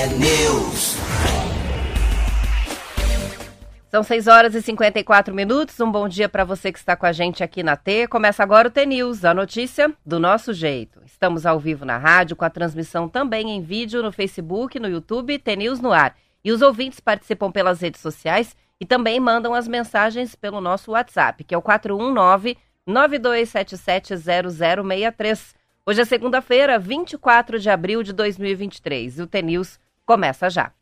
T-News. São 6 horas e 54 minutos. Um bom dia para você que está com a gente aqui na T. Começa agora o T-News, a notícia do nosso jeito. Estamos ao vivo na rádio, com a transmissão também em vídeo no Facebook, no YouTube, T-News no ar. E os ouvintes participam pelas redes sociais e também mandam as mensagens pelo nosso WhatsApp, que é o 419 92770063. Hoje é segunda-feira, 24 de abril de 2023 e o T-News começa já.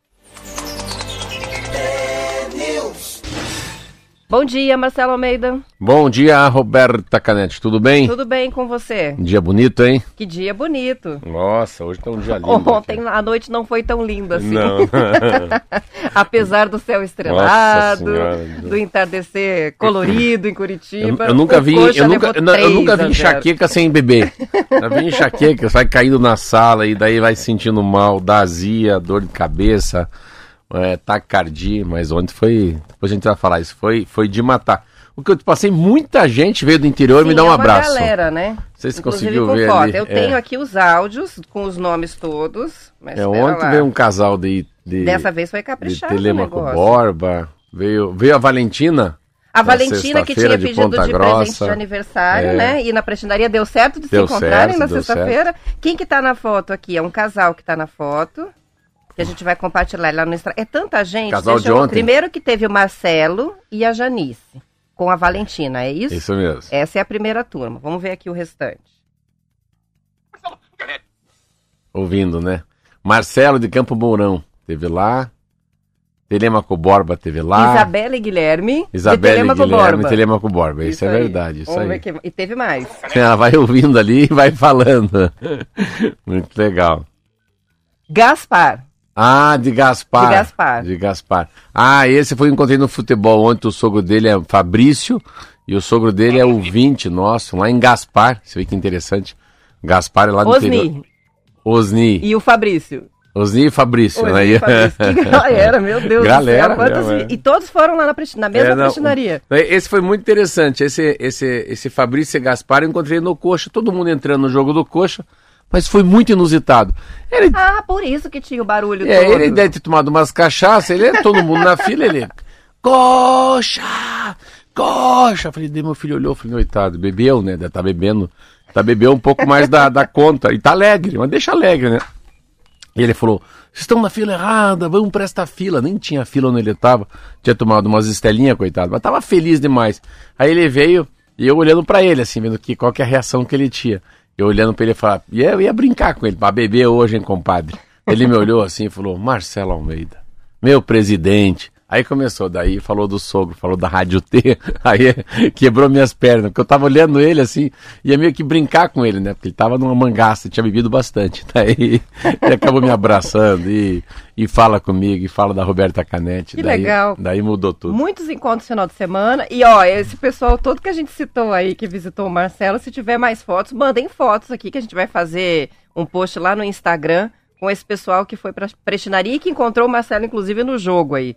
Bom dia, Marcelo Almeida. Bom dia, Roberta Canete. Tudo bem? Tudo bem com você? Dia bonito, hein? Que dia bonito. Nossa, hoje tá um dia lindo. Ontem aqui. a noite não foi tão linda assim. Não. Apesar do céu estrelado, do entardecer colorido em Curitiba. Eu, eu nunca vi, eu nunca, eu, eu nunca vi enxaqueca sem beber. Eu vi enxaqueca, sai caindo na sala e daí vai sentindo mal, dá azia, dor de cabeça é, taquicardia, mas ontem foi. Depois a gente vai falar isso. Foi, foi de matar. O que eu passei, muita gente veio do interior Sim, me dar um é abraço. galera, né? Vocês Inclusive conseguiu com ver foto. ali. Eu é. tenho aqui os áudios com os nomes todos. É, ontem lá. veio um casal de. de Dessa vez foi de caprichado o Telemaco. Borba. Veio, veio a Valentina. A na Valentina que tinha de pedido de presente Grossa. de aniversário, É. né? E na prestinaria deu certo de Deu se encontrarem certo, na sexta-feira. Quem que tá na foto aqui? É um casal que tá na foto. Que a gente vai compartilhar lá no Instagram. É tanta gente. Casal de eu- ontem. Primeiro que teve o Marcelo e a Janice. Com a Valentina, é isso? Isso mesmo. Essa é a primeira turma. Vamos ver aqui o restante. Ouvindo, né? Marcelo de Campo Mourão teve lá. Telemaco Borba teve lá. Isabela e Guilherme. Isabela e Guilherme Borba. Telemaco Borba. Isso, é aí. verdade. Isso Vamos aí. que- E teve mais. Ela vai ouvindo ali e vai falando. Muito legal. Gaspar. Ah, de Gaspar. De Gaspar. De Gaspar. Ah, esse foi encontrei no futebol ontem. O sogro dele é Fabrício e o sogro dele é o 20 nosso, lá em Gaspar. Você vê que interessante. Gaspar é lá no interior. Osni. Osni. E o Fabrício. Osni e Fabrício. Osni né? e Fabrício. Que galera, meu Deus Galera, do céu. Quantos... galera. E todos foram lá na, na mesma É, não, prestinaria. Esse foi muito interessante. Esse, esse, esse Fabrício e Gaspar eu encontrei no Coxa. Todo mundo entrando no jogo do Coxa. Mas foi muito inusitado. Ele Ah, por isso que tinha o barulho É, todo. ele deve ter tomado umas cachaças, ele é todo mundo na fila, ele. Coxa! Coxa! Falei, daí meu filho olhou, falei, coitado, bebeu, né? Tá bebendo. Tá bebendo um pouco mais da, da conta. E tá alegre, mas deixa alegre, né? E ele falou: vocês estão na fila errada, vamos pra esta fila. Nem tinha fila onde ele tava. Tinha tomado umas estelinhas, coitado, mas tava feliz demais. Aí ele veio e eu olhando pra ele, assim, vendo que, qual que é a reação que ele tinha. Eu olhando pra ele e falar, e eu ia brincar com ele, pra beber hoje, hein, compadre. Ele me olhou assim e falou: Marcelo Almeida, meu presidente. Aí começou, daí falou do sogro, falou da Rádio T, aí quebrou minhas pernas, porque eu tava olhando ele assim, ia meio que brincar com ele, né? Porque ele tava numa mangaça, tinha bebido bastante. Daí ele acabou me abraçando e, e fala comigo, e fala da Roberta Canete. Que daí, legal. Daí mudou tudo. Muitos encontros no final de semana. E ó, esse pessoal todo que a gente citou aí, que visitou o Marcelo, se tiver mais fotos, mandem fotos aqui que a gente vai fazer um post lá no Instagram com esse pessoal que foi pra prestinaria e que encontrou o Marcelo, inclusive, no jogo aí.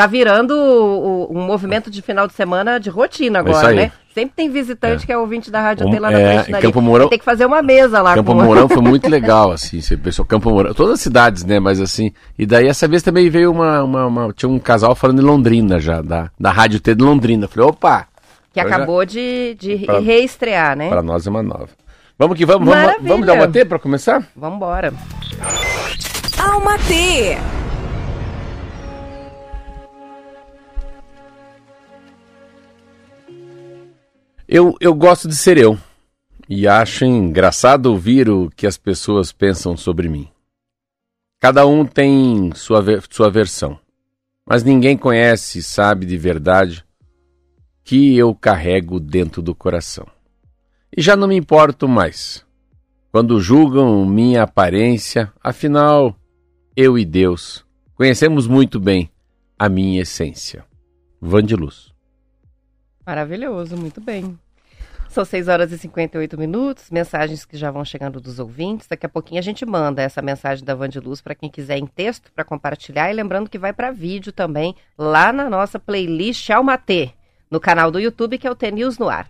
Tá virando o- o- um movimento de final de semana de rotina É agora, né? Sempre tem visitante que é ouvinte da Rádio Um- T lá na é, prestinaria. Campo Mourão- Tem que fazer uma mesa lá Campo com Mourão foi muito legal, assim, você pensou, Campo Mourão, todas as cidades, né, mas assim, e daí essa vez também veio uma, uma- uma- tinha um casal falando de Londrina já, da, da Rádio T de Londrina, falei, opa, Que já- acabou de, de Pra- reestrear, né? para nós é uma nova. Vamos que vamos, vamos, Maravilha. vamos dar uma T para começar? Vambora. Alma T. Eu, eu gosto de ser eu, e acho engraçado ouvir o que as pessoas pensam sobre mim. Cada um tem sua, sua versão, mas ninguém conhece e sabe de verdade que eu carrego dentro do coração. E já não me importo mais. Quando julgam minha aparência, afinal, eu e Deus conhecemos muito bem a minha essência. Vandiluz. Maravilhoso, muito bem. São 6 horas e 58 minutos, mensagens que já vão chegando dos ouvintes. Daqui a pouquinho a gente manda essa mensagem da Vandiluz para quem quiser em texto para compartilhar. E lembrando que vai para vídeo também lá na nossa playlist Almatê, no canal do YouTube, que é o T News no Ar.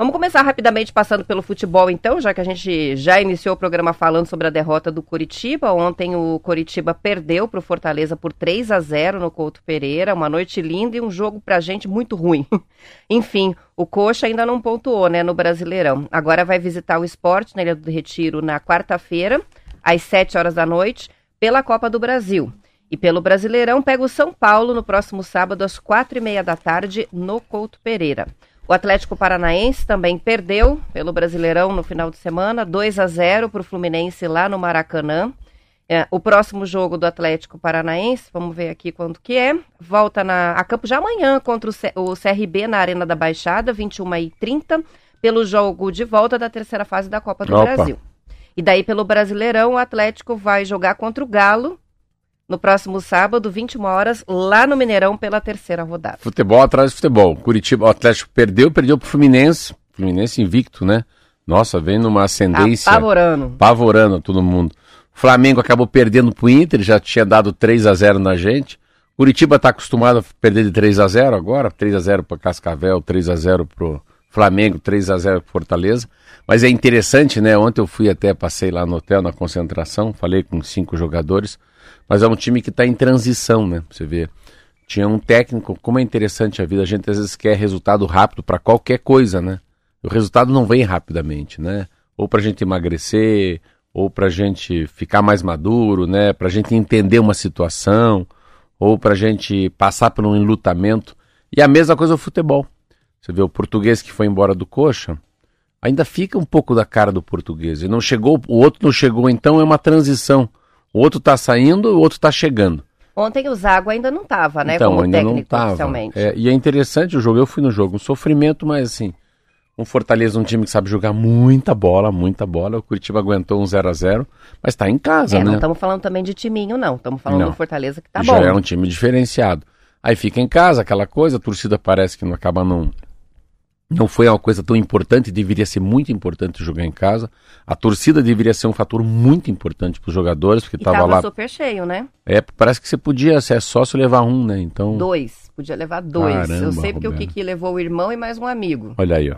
Vamos começar rapidamente passando pelo futebol, então, já que a gente já iniciou o programa falando sobre a derrota do Curitiba. Ontem o Curitiba perdeu para o Fortaleza por 3 a 0 no Couto Pereira. Uma noite linda e um jogo para a gente muito ruim. Enfim, o Coxa ainda não pontuou, né, no Brasileirão. Agora vai visitar o esporte na Ilha do Retiro na quarta-feira, às 7 horas da noite, pela Copa do Brasil. E pelo Brasileirão pega o São Paulo no próximo sábado às quatro e meia da tarde no Couto Pereira. O Atlético Paranaense também perdeu pelo Brasileirão no final de semana, 2 a 0 para o Fluminense lá no Maracanã. É, o próximo jogo do Atlético Paranaense, vamos ver aqui quanto que é, volta na, a campo já amanhã contra o, C, o CRB na Arena da Baixada, 21h30, pelo jogo de volta da terceira fase da Copa do Opa. Brasil. E daí pelo Brasileirão, o Atlético vai jogar contra o Galo no próximo sábado, 21 horas, lá no Mineirão pela terceira rodada. Futebol atrás de futebol. Curitiba, o Atlético perdeu, perdeu pro Fluminense. Fluminense invicto, né? Nossa, vem numa ascendência. Apavorando. Apavorando todo mundo. O Flamengo acabou perdendo pro Inter, já tinha dado 3 a 0 na gente. Curitiba tá acostumado a perder de 3 a 0 agora, 3 a 0 para Cascavel, 3 a 0 pro Flamengo, 3 a 0 pro Fortaleza. Mas é interessante, né? Ontem eu fui até, passei lá no hotel, na concentração, falei com cinco jogadores. Mas é um time que está em transição, né? Você vê. Tinha um técnico, como é interessante a vida, a gente às vezes quer resultado rápido para qualquer coisa, né? O resultado não vem rapidamente, né? Ou para a gente emagrecer, ou para a gente ficar mais maduro, né? Para a gente entender uma situação, ou para a gente passar por um enlutamento. E a mesma coisa o futebol. Você vê o português que foi embora do coxa, ainda fica um pouco da cara do português. E não chegou, o outro não chegou, então é uma transição. O outro está saindo, o outro está chegando. Ontem o Zago ainda não estava, né? Então, como ainda técnico não tava. oficialmente. É, e é interessante o jogo. Eu fui no jogo, um sofrimento, mas assim, um Fortaleza, um time que sabe jogar muita bola, muita bola. O Curitiba aguentou um 0 a 0 mas está em casa, É, não né? estamos falando também de timinho, não. Estamos falando Não. do Fortaleza que tá Já bom. é um time diferenciado. Aí fica em casa, aquela coisa, a torcida parece que não acaba não. Não foi uma coisa tão importante, deveria ser muito importante jogar em casa. A torcida deveria ser um fator muito importante para os jogadores, porque estava tava lá. super cheio, né? É, parece que você podia, se é sócio, levar um, né? Então, Dois. Podia levar dois. Eu Caramba, sei porque o Roberto. Kiki levou o irmão e mais um amigo. olha aí, ó.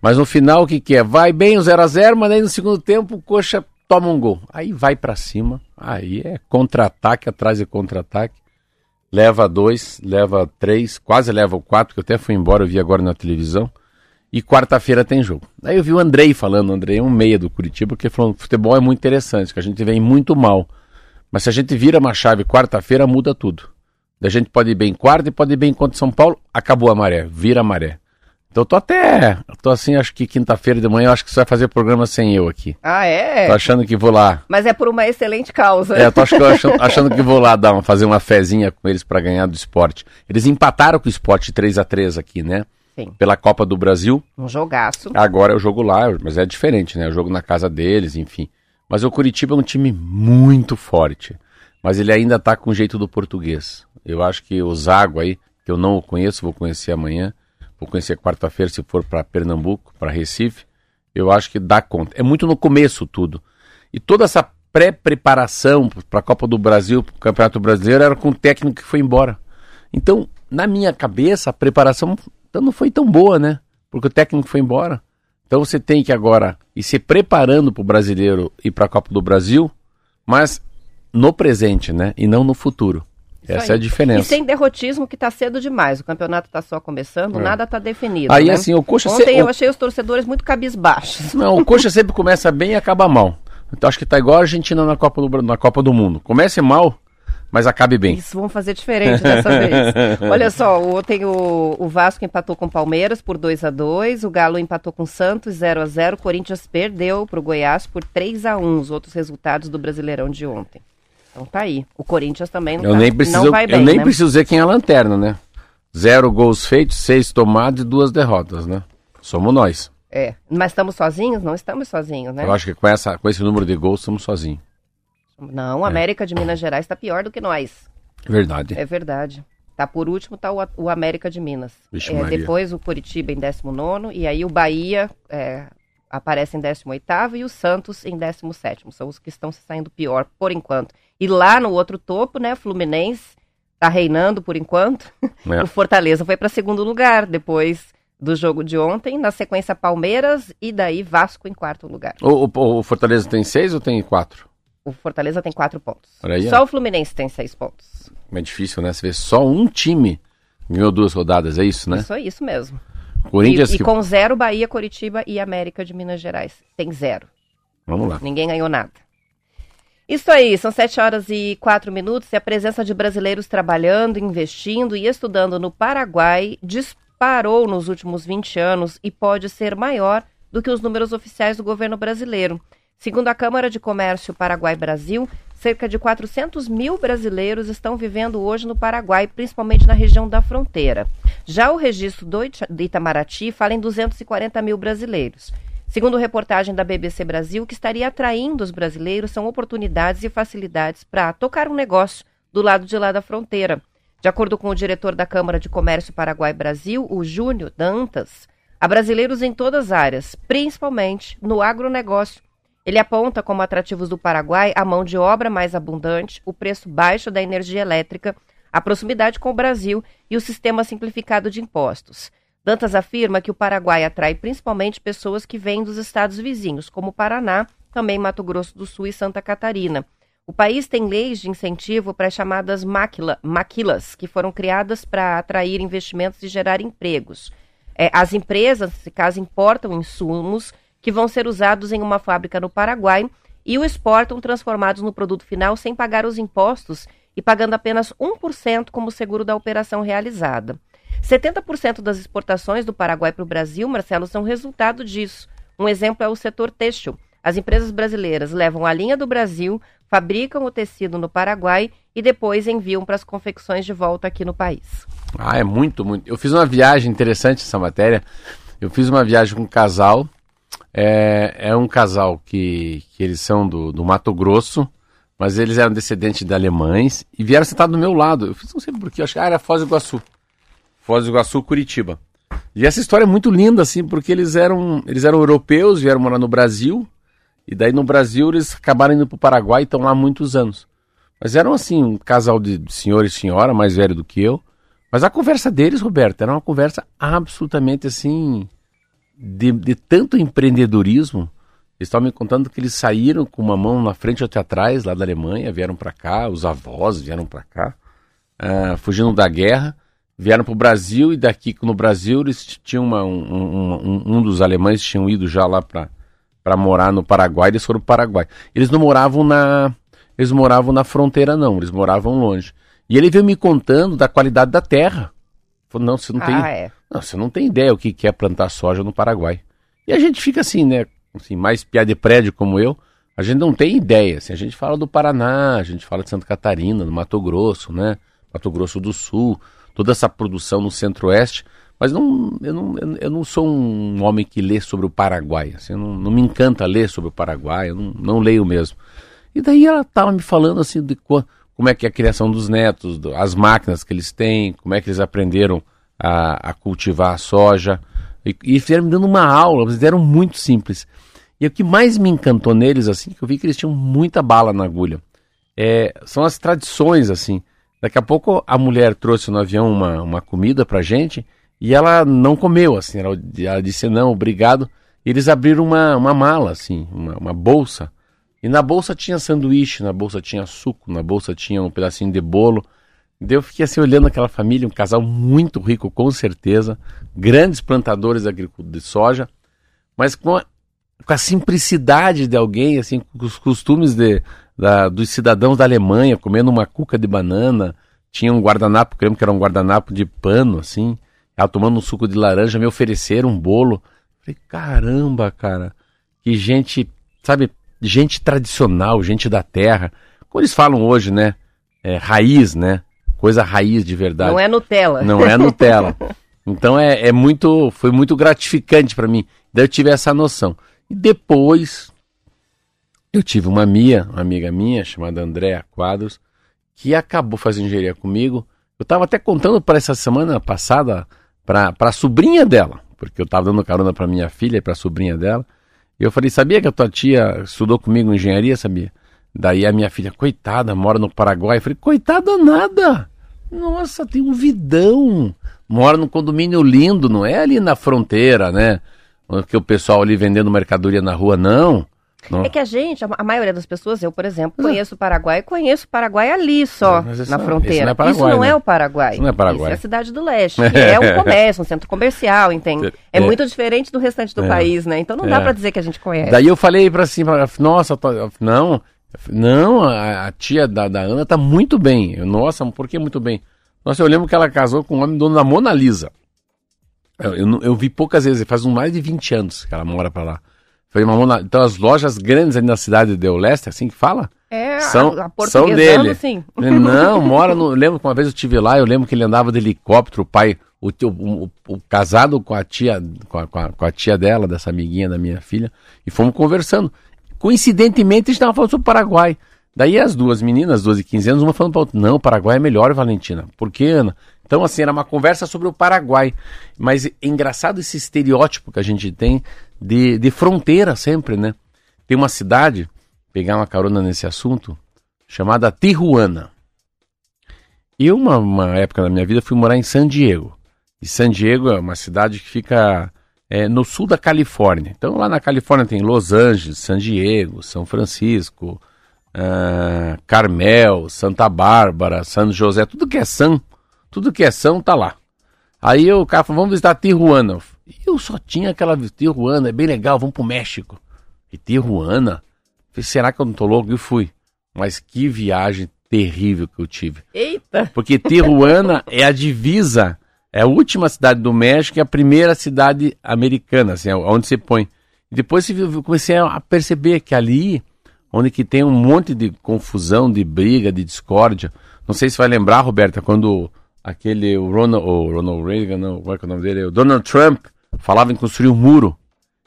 Mas no final, o que, que é? Vai bem o 0 a 0 mas aí no segundo tempo o Coxa toma um gol. Aí vai para cima, aí é contra-ataque atrás de contra-ataque. Leva dois, leva três, quase leva o quatro, que eu até fui embora, eu vi agora na televisão. E quarta-feira tem jogo. Aí eu vi o Andrei falando, o Andrei é um meia do Curitiba, que falou futebol é muito interessante, que a gente vem muito mal. Mas se a gente vira uma chave quarta-feira, muda tudo. A gente pode ir bem quarta e pode ir bem contra São Paulo, acabou a maré, vira a maré. Então eu tô até, eu tô assim, acho que quinta-feira de manhã, eu acho que você vai fazer programa sem eu aqui. Ah, é? Tô achando que vou lá. Mas é por uma excelente causa. É, tô achando, achando, achando que vou lá dar uma, fazer uma fezinha com eles para ganhar do esporte. Eles empataram com o esporte 3 a 3 aqui, né? Sim. Pela Copa do Brasil. Um jogaço. Agora é o jogo lá, mas é diferente, né? O jogo na casa deles, enfim. Mas o Curitiba é um time muito forte. Mas ele ainda tá com o jeito do português. Eu acho que o Zago aí, que eu não o conheço, vou conhecer amanhã. Vou conhecer quarta-feira se for para Pernambuco, para Recife. Eu acho que dá conta. É muito no começo tudo. E toda essa pré-preparação para a Copa do Brasil, para o Campeonato Brasileiro, era com o técnico que foi embora. Então, na minha cabeça, a preparação então, não foi tão boa, né? Porque o técnico foi embora. Então você tem que agora ir se preparando para o brasileiro e para a Copa do Brasil, mas no presente, né? E não no futuro. Isso Essa é aí. a diferença. E sem derrotismo que tá cedo demais. O campeonato tá só começando, É. nada tá definido. Aí né? assim, o Coxa Ontem se- eu achei os torcedores muito cabisbaixos. Não, o Coxa sempre começa bem e acaba mal. Então acho que tá igual a Argentina na Copa do, na Copa do Mundo. Comece mal, mas acabe bem. Isso, vamos fazer diferente dessa vez. Olha só, ontem o, o Vasco empatou com o Palmeiras por 2 a 2 o Galo empatou com o Santos 0 a 0 o Corinthians perdeu para o Goiás por 3 a 1 os outros resultados do Brasileirão de ontem. Então tá aí. O Corinthians também não, Eu tá- nem preciso, não vai bem, eu nem né? preciso dizer quem é a lanterna, né? Zero gols feitos, seis tomados e duas derrotas, né? Somos nós. É, mas estamos sozinhos? Não estamos sozinhos, né? Eu acho que com, essa, com esse número de gols estamos sozinhos. Não, a América de Minas Gerais está pior do que nós. Verdade. É verdade. Tá por último tá o, o América de Minas. Vixe, É, depois o Curitiba em 19 e aí o Bahia é, aparece em 18 e o Santos em 17 São os que estão se saindo pior por enquanto. E lá no outro topo, né, Fluminense tá reinando por enquanto. É. O Fortaleza foi para segundo lugar depois do jogo de ontem. Na sequência, Palmeiras e daí Vasco em quarto lugar. O, o, o Fortaleza tem seis ou tem quatro? O Fortaleza tem quatro pontos. Aí, só ó. o Fluminense tem seis pontos. É difícil, né? Você vê só um time ganhou duas rodadas, é isso, né? Isso é isso mesmo. Corinthians e, que... e com zero, Bahia, Coritiba e América de Minas Gerais. Tem zero. Vamos lá. Ninguém ganhou nada. Isso aí, são sete horas e quatro minutos e a presença de brasileiros trabalhando, investindo e estudando no Paraguai disparou nos últimos 20 anos e pode ser maior do que os números oficiais do governo brasileiro. Segundo a Câmara de Comércio Paraguai-Brasil, cerca de 400 mil brasileiros estão vivendo hoje no Paraguai, principalmente na região da fronteira. Já o registro do Itamaraty fala em 240 mil brasileiros. Segundo reportagem da BBC Brasil, o que estaria atraindo os brasileiros são oportunidades e facilidades para tocar um negócio do lado de lá da fronteira. De acordo com o diretor da Câmara de Comércio Paraguai-Brasil, o Júnior Dantas, há brasileiros em todas as áreas, principalmente no agronegócio. Ele aponta como atrativos do Paraguai a mão de obra mais abundante, o preço baixo da energia elétrica, a proximidade com o Brasil e o sistema simplificado de impostos. Dantas afirma que o Paraguai atrai principalmente pessoas que vêm dos estados vizinhos, como Paraná, também Mato Grosso do Sul e Santa Catarina. O país tem leis de incentivo para as chamadas maquila, maquilas, que foram criadas para atrair investimentos e gerar empregos. É, as empresas, nesse caso, importam insumos que vão ser usados em uma fábrica no Paraguai e o exportam transformados no produto final sem pagar os impostos e pagando apenas 1% como seguro da operação realizada. 70% das exportações do Paraguai para o Brasil, Marcelo, são resultado disso. Um exemplo é o setor têxtil. As empresas brasileiras levam a linha do Brasil, fabricam o tecido no Paraguai e depois enviam para as confecções de volta aqui no país. Ah, é muito, muito. Eu fiz uma viagem interessante essa matéria. Eu fiz uma viagem com um casal. É, é um casal que, que eles são do, do Mato Grosso, mas eles eram descendentes de alemães e vieram sentar do meu lado. Eu fiz, não sei porquê, acho que ah, era Foz do Iguaçu. Foz do Iguaçu, Curitiba. E essa história é muito linda, assim, porque eles eram, eles eram europeus, vieram morar no Brasil, e daí no Brasil eles acabaram indo para o Paraguai e estão lá há muitos anos. Mas eram, assim, um casal de senhor e senhora, mais velho do que eu. Mas a conversa deles, Roberto, era uma conversa absolutamente, assim, de, de tanto empreendedorismo. Eles estavam me contando que eles saíram com uma mão na frente e outra atrás, lá da Alemanha, vieram para cá, os avós vieram para cá, uh, fugindo da guerra vieram para o Brasil e daqui no Brasil eles tinham uma, um, um, um, dos alemães tinham ido já lá para morar no Paraguai, eles foram para o Paraguai. Eles não moravam na eles moravam na fronteira não, eles moravam longe. E ele veio me contando da qualidade da terra. Falou, não, você não tem, ah, é. não, você não tem ideia o que é plantar soja no Paraguai. E a gente fica assim, né, assim, mais piada de prédio como eu, a gente não tem ideia. Assim, a gente fala do Paraná, a gente fala de Santa Catarina, do Mato Grosso, né, Mato Grosso do Sul toda essa produção no Centro-Oeste, mas não, eu, não, eu não sou um homem que lê sobre o Paraguai. Assim, não, não, me encanta ler sobre o Paraguai, eu não, não leio mesmo. E daí ela estava me falando assim de como é que é a criação dos netos, as máquinas que eles têm, como é que eles aprenderam a, a cultivar a soja. E, e fizeram me dando uma aula, eles eram muito simples. E o que mais me encantou neles, assim, que eu vi que eles tinham muita bala na agulha, é, são as tradições, assim. Daqui a pouco a mulher trouxe no avião uma, uma comida pra gente e ela não comeu, assim, ela, ela disse não, obrigado. E eles abriram uma, uma mala, assim, uma, uma bolsa. E na bolsa tinha sanduíche, na bolsa tinha suco, na bolsa tinha um pedacinho de bolo. Daí eu fiquei assim olhando aquela família, um casal muito rico, com certeza, grandes plantadores de soja, mas com a, com a simplicidade de alguém, assim, com os costumes de, da, dos cidadãos da Alemanha comendo uma cuca de banana, tinha um guardanapo, creio que era um guardanapo de pano, assim, ela tomando um suco de laranja, me ofereceram um bolo. Falei, caramba, cara, que gente, sabe, gente tradicional, gente da terra. Como eles falam hoje, né? É, raiz, né? Coisa raiz de verdade. Não é Nutella. Não é Nutella. Então é, é muito, foi muito gratificante para mim. Daí eu tive essa noção. E depois, eu tive uma minha, uma amiga minha, chamada Andréa Quadros, que acabou fazendo engenharia comigo. Eu estava até contando para essa semana passada para a sobrinha dela, porque eu estava dando carona para minha filha e para a sobrinha dela. Eu falei, sabia que a tua tia estudou comigo engenharia, sabia? Daí a minha filha, coitada, mora no Paraguai. Eu falei, coitada nada! Nossa, tem um vidão! mora num condomínio lindo, não é ali na fronteira, né? Que o pessoal ali vendendo mercadoria na rua, não. Não. É que a gente, a, maioria das pessoas, eu, por exemplo, conheço o Paraguai, conheço o Paraguai ali só, É, isso na fronteira. isso não é Paraguai, Isso não né? é o Paraguai. Isso não é Paraguai. Isso é a cidade do leste, é um comércio, um centro comercial, entende? É, É. muito diferente do restante do É. país, né? Então não dá É. pra dizer que a gente conhece. Daí eu falei ela falou, nossa, tô- não, não, a, a tia da, da Ana tá muito bem. Eu, nossa, por que muito bem? Nossa, eu lembro que ela casou com um homem dono da Mona Lisa. Eu, eu, eu vi poucas vezes, faz mais de 20 anos que ela mora pra lá. Falei, uma Mona, então as lojas grandes ali na cidade de Oeste, assim que fala? É, São- a, a são dele. sim. Não, mora no. Lembro que uma vez eu estive lá, eu lembro que ele andava de helicóptero, o pai, o, tio- o, o- o casado com a tia, com a, com a- com a tia dela, dessa amiguinha da minha filha, e fomos conversando. Coincidentemente, a gente estava falando sobre o Paraguai. Daí as duas meninas, 12 e 15 anos, uma falando para outra, não, o Paraguai é melhor, Valentina. Por quê, Ana? Então, assim, era uma conversa sobre o Paraguai. Mas é engraçado esse estereótipo que a gente tem de, de fronteira sempre, né? Tem uma cidade, pegar uma carona nesse assunto, chamada Tijuana. Eu, uma, uma época da minha vida, fui morar em San Diego. E San Diego é uma cidade que fica é, no sul da Califórnia. Então, lá na Califórnia tem Los Angeles, San Diego, São Francisco, ah, Carmel, Santa Bárbara, San José, tudo que é San, tudo que é São tá lá. Aí o cara falou, vamos visitar Tijuana. E eu só tinha aquela Tijuana, é bem legal, vamos pro México. E Tijuana? Falei, será que eu não tô louco? E fui. Mas que viagem terrível que eu tive. Eita! Porque Tijuana é a divisa, é a última cidade do México e a primeira cidade americana, assim, onde você põe. E depois viu- comecei a perceber que ali, onde que tem um monte de confusão, de briga, de discórdia. Não sei se vai lembrar, Roberta, quando aquele o Ronald, o Ronald Reagan, não, qual é, que é o nome dele? O Donald Trump falava em construir um muro.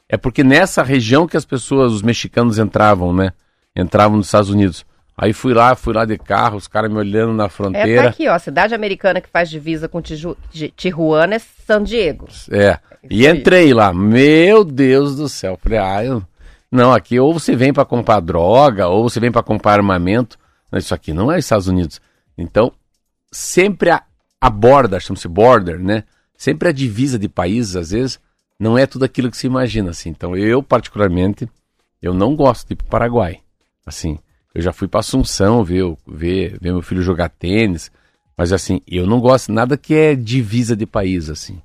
É porque nessa região que as pessoas, os mexicanos entravam, né? Entravam nos Estados Unidos. Aí fui lá, fui lá de carro, os caras me olhando na É, tá fronteira. aqui, ó. A cidade americana que faz divisa com Tiju, Ti- Tijuana é San Diego. É. E entrei lá. Meu Deus do céu. Falei, ah, eu... não, aqui ou você vem para comprar droga, ou você vem para comprar armamento. Isso aqui não é Estados Unidos. Então, sempre a, a borda, chama-se border, né? Sempre a divisa de países, às vezes, não é tudo aquilo que se imagina, assim. Então, eu, particularmente, eu não gosto de ir pro Paraguai. Assim, eu já fui para Assunção ver, ver, ver meu filho jogar tênis, mas assim, eu não gosto nada que é divisa de país, assim.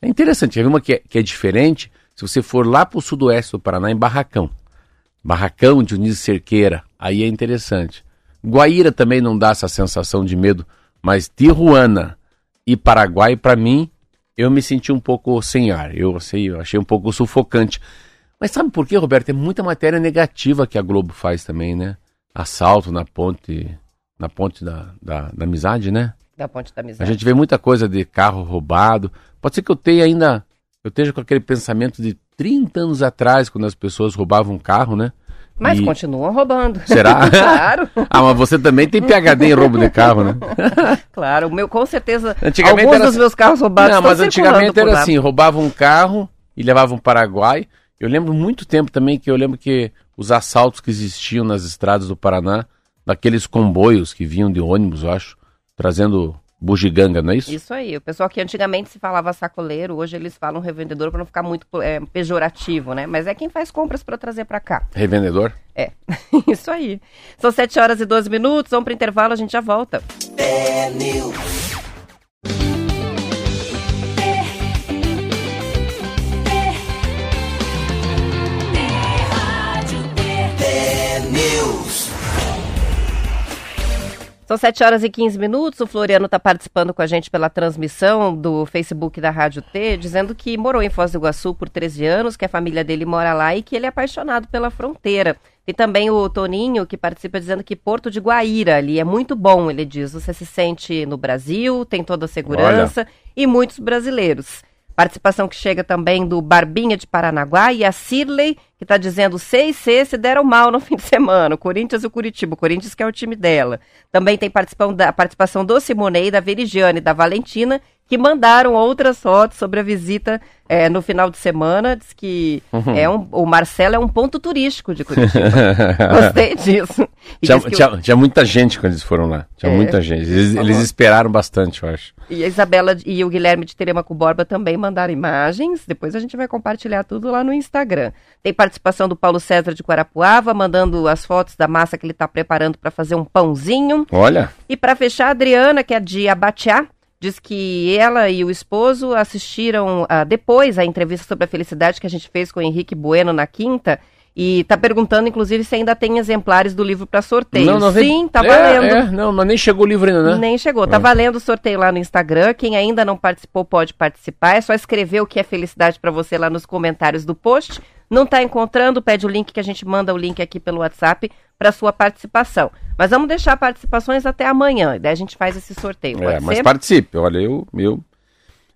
É interessante, viu uma que é, que é diferente? Se você for lá pro sudoeste do Paraná, em Barracão. Barracão de Unísio Cerqueira, aí é interessante. Guaíra também não dá essa sensação de medo, mas Tijuana e Paraguai, para mim, eu me senti um pouco sem ar. Eu, eu achei um pouco sufocante. Mas sabe por quê, Roberto? É muita matéria negativa que a Globo faz também, né? Assalto na ponte, na ponte da, da, da amizade, né? Da Ponte da A Amizade. gente vê muita coisa de carro roubado. Pode ser que eu tenha ainda. Eu esteja com aquele pensamento de 30 anos atrás, quando as pessoas roubavam um carro, né? Mas E- continuam roubando. Será? claro, Ah, mas você também tem PHD em roubo de carro, né? claro. O meu, com certeza, Antigamente alguns dos assim- meus carros roubados Não, mas antigamente era lá. assim: roubavam um carro e levavam para o Paraguai. Eu lembro muito tempo também que eu lembro que os assaltos que existiam nas estradas do Paraná, daqueles comboios que vinham de ônibus, eu acho, trazendo bugiganga, não é isso? Isso aí. O pessoal que antigamente se falava sacoleiro, hoje eles falam revendedor para não ficar muito é, pejorativo, né? Mas é quem faz compras para trazer para cá. Revendedor? É, isso aí. São 7 horas e 12 minutos, vamos para intervalo, a gente já volta. São 7 horas e 15 minutos. O Floriano está participando com a gente pela transmissão do Facebook da Rádio T, dizendo que morou em Foz do Iguaçu por 13 anos, que a família dele mora lá e que ele é apaixonado pela fronteira. E também o Toninho, que participa dizendo que Porto de Guaíra ali é muito bom, ele diz. Você se sente no Brasil, tem toda a segurança e muitos brasileiros. Participação que chega também do Barbinha de Paranaguá e a Cirley, que está dizendo 6C se deram mal no fim de semana. O Corinthians e o Curitiba. O Corinthians que é o time dela. Também tem participação, da, participação do Simonei, da Verigiane da Valentina, que mandaram outras fotos sobre a visita é, no final de semana. Diz que Uhum. é um, o Marcelo é um ponto turístico de Curitiba. Gostei disso. Tinha, que o- tinha- tinha muita gente quando eles foram lá. Tinha É, muita gente. Eles, eles esperaram bastante, eu acho. e a Isabela e o Guilherme de Telemaco Borba também mandaram imagens. Depois a gente vai compartilhar tudo lá no Instagram. Tem participação do Paulo César de Guarapuava, mandando as fotos da massa que ele está preparando para fazer um pãozinho. Olha, E para fechar, a Adriana, que é de Abatiá, diz que ela e o esposo assistiram ah, depois a entrevista sobre a felicidade que a gente fez com o Henrique Bueno na quinta. E tá perguntando, inclusive, se ainda tem exemplares do livro para sorteio. Não, não vem- Sim, tá É, valendo. é, não, mas nem chegou o livro ainda, né? Nem chegou. Tá É. valendo o sorteio lá no Instagram. Quem ainda não participou pode participar. É só escrever o que é felicidade para você lá nos comentários do post. Não tá encontrando? Pede o link que a gente manda o link aqui pelo WhatsApp para sua participação. Mas vamos deixar participações até amanhã. E daí a gente faz esse sorteio. É, mas ser? participe. Olha, eu, eu,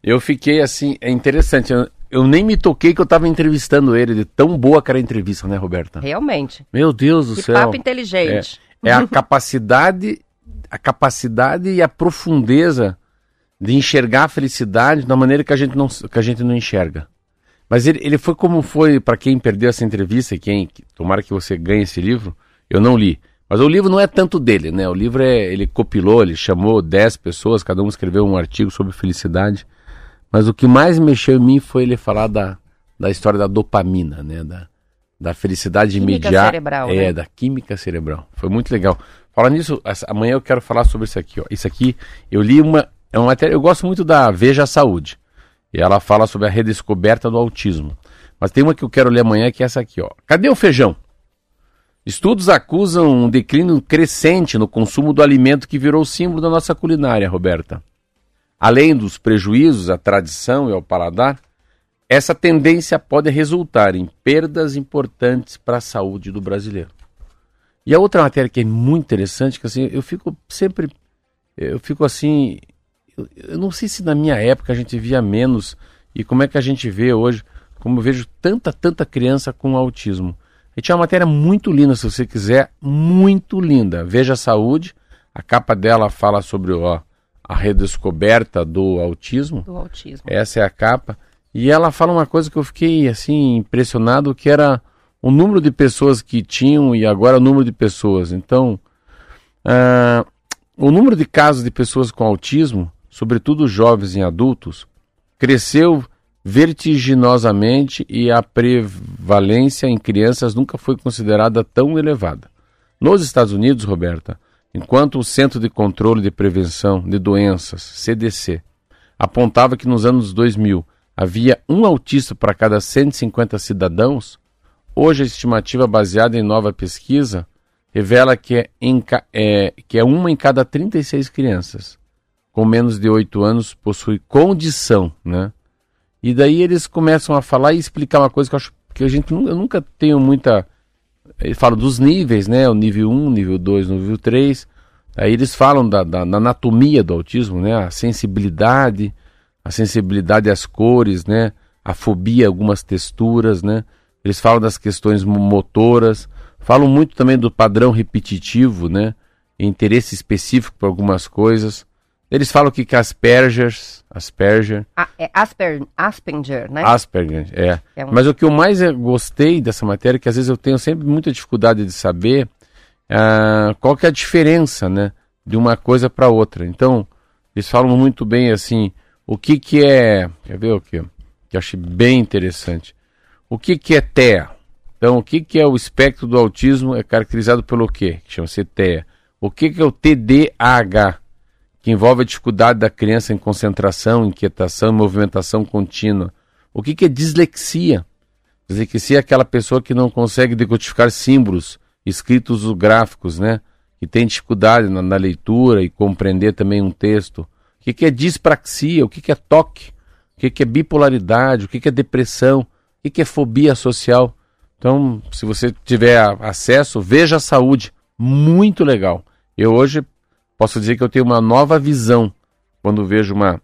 eu fiquei assim, é interessante. Eu, eu nem me toquei que eu tava entrevistando ele, de tão boa que era a entrevista, né, Roberta? Realmente. Meu Deus do Que céu. papo inteligente. É a capacidade, a capacidade e a profundeza de enxergar a felicidade da maneira que a gente não, que a gente não enxerga. Mas ele, ele foi como foi para quem perdeu essa entrevista, e quem tomara que você ganhe esse livro. Eu não li, mas o livro não é tanto dele, né? O livro é ele copilou, ele chamou 10 pessoas, cada um escreveu um artigo sobre felicidade. Mas o que mais mexeu em mim foi ele falar da, da história da dopamina, né? Da, da felicidade Química imediata. cerebral, É, né? da química cerebral. Foi muito legal. Falando nisso, amanhã eu quero falar sobre isso aqui. Ó. Isso aqui, eu li uma. É uma matéria. Eu gosto muito da Veja Saúde. E ela fala sobre a redescoberta do autismo. Mas tem uma que eu quero ler amanhã que é essa aqui, ó. Cadê o feijão? Estudos acusam um declínio crescente no consumo do alimento que virou símbolo da nossa culinária, Roberta. Além dos prejuízos à tradição e ao paladar, essa tendência pode resultar em perdas importantes para a saúde do brasileiro. E a outra matéria que é muito interessante, que assim, eu fico sempre, eu fico assim, eu, eu não sei se na minha época a gente via menos e como é que a gente vê hoje, como eu vejo tanta, tanta criança com autismo. E tinha uma matéria muito linda, se você quiser, muito linda. Veja a saúde, a capa dela fala sobre ó, a redescoberta do autismo. Do autismo. Essa é a capa. E ela fala uma coisa que eu fiquei assim impressionado, que era o número de pessoas que tinham e agora o número de pessoas. Então, ah, o número de casos de pessoas com autismo, sobretudo jovens e adultos, cresceu vertiginosamente e a prevalência em crianças nunca foi considerada tão elevada. Nos Estados Unidos, Roberta, enquanto o Centro de Controle de Prevenção de Doenças, CDC, apontava que nos anos 2000 havia um autista para cada 150 cidadãos, hoje a estimativa baseada em nova pesquisa revela que é, em é- que é uma em cada 36 crianças com menos de 8 anos possui condição, né? E daí eles começam a falar e explicar uma coisa que eu acho que a gente eu nunca tenho muita eles falam dos níveis, né? O nível 1, nível 2, nível 3. Aí eles falam da, da- da anatomia do autismo, né? A sensibilidade, a sensibilidade às cores, né? A fobia algumas texturas, né? Eles falam das questões mo- motoras, falam muito também do padrão repetitivo, né? Interesse específico por algumas coisas. Eles falam que, que Asperger, Asperger, Ah, é Asper, Asperger, né? Asperger, é. É um- Mas o que eu mais eh, gostei dessa matéria, que às vezes eu tenho sempre muita dificuldade de saber ah, qual que é a diferença, né, de uma coisa para outra. Então, eles falam muito bem assim, o que que é, quer ver o que? Que eu achei bem interessante. O que que é TEA? Então, o que que é o espectro do autismo é caracterizado pelo quê? Que chama-se TEA. O que que é o TDAH? Que envolve a dificuldade da criança em concentração, inquietação e movimentação contínua. O que, que é dislexia? Dislexia é aquela pessoa que não consegue decodificar símbolos escritos ou gráficos, né? Que tem dificuldade na, na leitura e compreender também um texto. O que, que é dispraxia? O que, que é toque? O que, que é bipolaridade? O que, que é depressão? O que, é fobia social? Então, se você tiver acesso, veja a saúde. Muito legal. Eu hoje posso dizer que eu tenho uma nova visão quando vejo uma,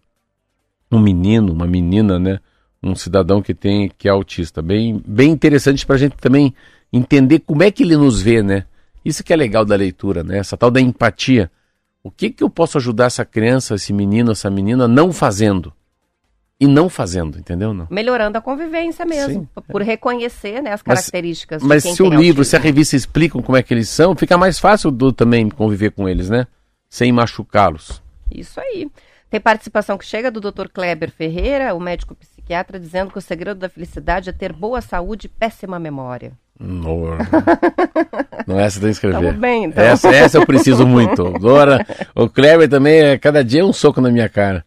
um menino, uma menina, né? Um cidadão que tem que é autista. Bem, bem interessante para a gente também entender como é que ele nos vê, né? Isso que é legal da leitura, né? Essa tal da empatia. O que, que eu posso ajudar essa criança, esse menino, essa menina não fazendo? E não fazendo, entendeu? Não. Melhorando a convivência mesmo, Sim. por reconhecer né, as Mas- características Mas quem se o tem livro, se a autismo. revista explicam como é que eles são, fica mais fácil do também conviver com eles, né? Sem machucá-los. Isso aí. Tem participação que chega do Dr. Kleber Ferreira, o médico psiquiatra, dizendo que o segredo da felicidade é ter boa saúde e péssima memória. Não, não essa tem que escrever. Tamo bem, então. Essa, essa eu preciso muito. Agora, o Kleber também, é, cada dia é um soco na minha cara.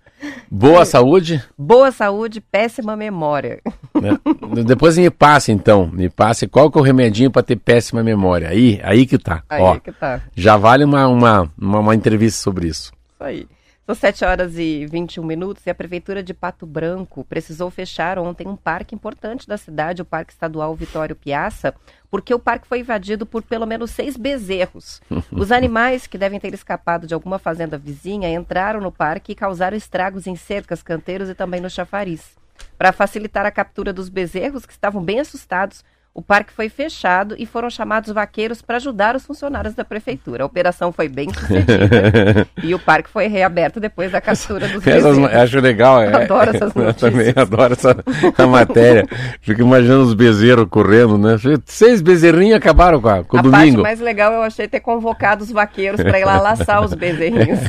Boa saúde. Boa saúde, péssima memória. Né? Depois me passe, então. Me passe qual que é o remedinho para ter péssima memória. Aí, aí que tá. Aí Ó, que tá. já vale uma, uma, uma, uma entrevista sobre isso. Isso aí. São 7 horas e 21 minutos e a Prefeitura de Pato Branco precisou fechar ontem um parque importante da cidade, o Parque Estadual Vitório Piaça, porque o parque foi invadido por pelo menos seis bezerros. Os animais, que devem ter escapado de alguma fazenda vizinha, entraram no parque e causaram estragos em cercas, canteiros e também no chafariz. Para facilitar a captura dos bezerros, que estavam bem assustados, o parque foi fechado e foram chamados vaqueiros para ajudar os funcionários da prefeitura. A operação foi bem sucedida e o parque foi reaberto depois da captura dos Essas, bezerros. acho legal. É, Adoro essas Eu notícias. também adoro essa a matéria. Fico imaginando os bezerros correndo, né? Seis bezerrinhos acabaram com, a, com o a domingo. parte mais legal eu achei ter convocado os vaqueiros para ir lá laçar os bezerrinhos.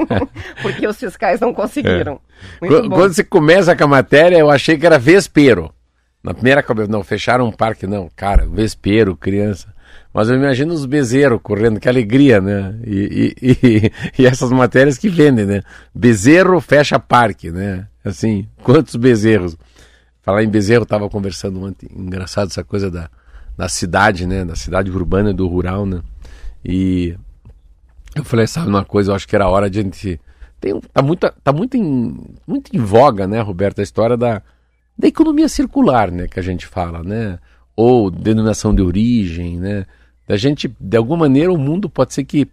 Porque os fiscais não conseguiram. Muito Quando, quando você começa com a matéria, eu achei que era vespeiro. Na primeira cabeça, não, fecharam um parque, não. Cara, vespeiro, criança. Mas eu imagino os bezerros correndo, que alegria, né? E, e, e- e essas matérias que vendem, né? Bezerro fecha parque, né? Assim, quantos bezerros? Falar em bezerro, eu tava conversando ontem. Engraçado essa coisa da, da cidade, né? Da cidade urbana do rural, né? E eu falei, sabe uma coisa, eu acho que era hora de a gente. Tem, tá muito, tá muito, em, muito em voga, né, Roberto, a história da, da economia circular, né, que a gente fala, né? Ou denominação de origem, né? Da gente, de alguma maneira, o mundo pode ser que,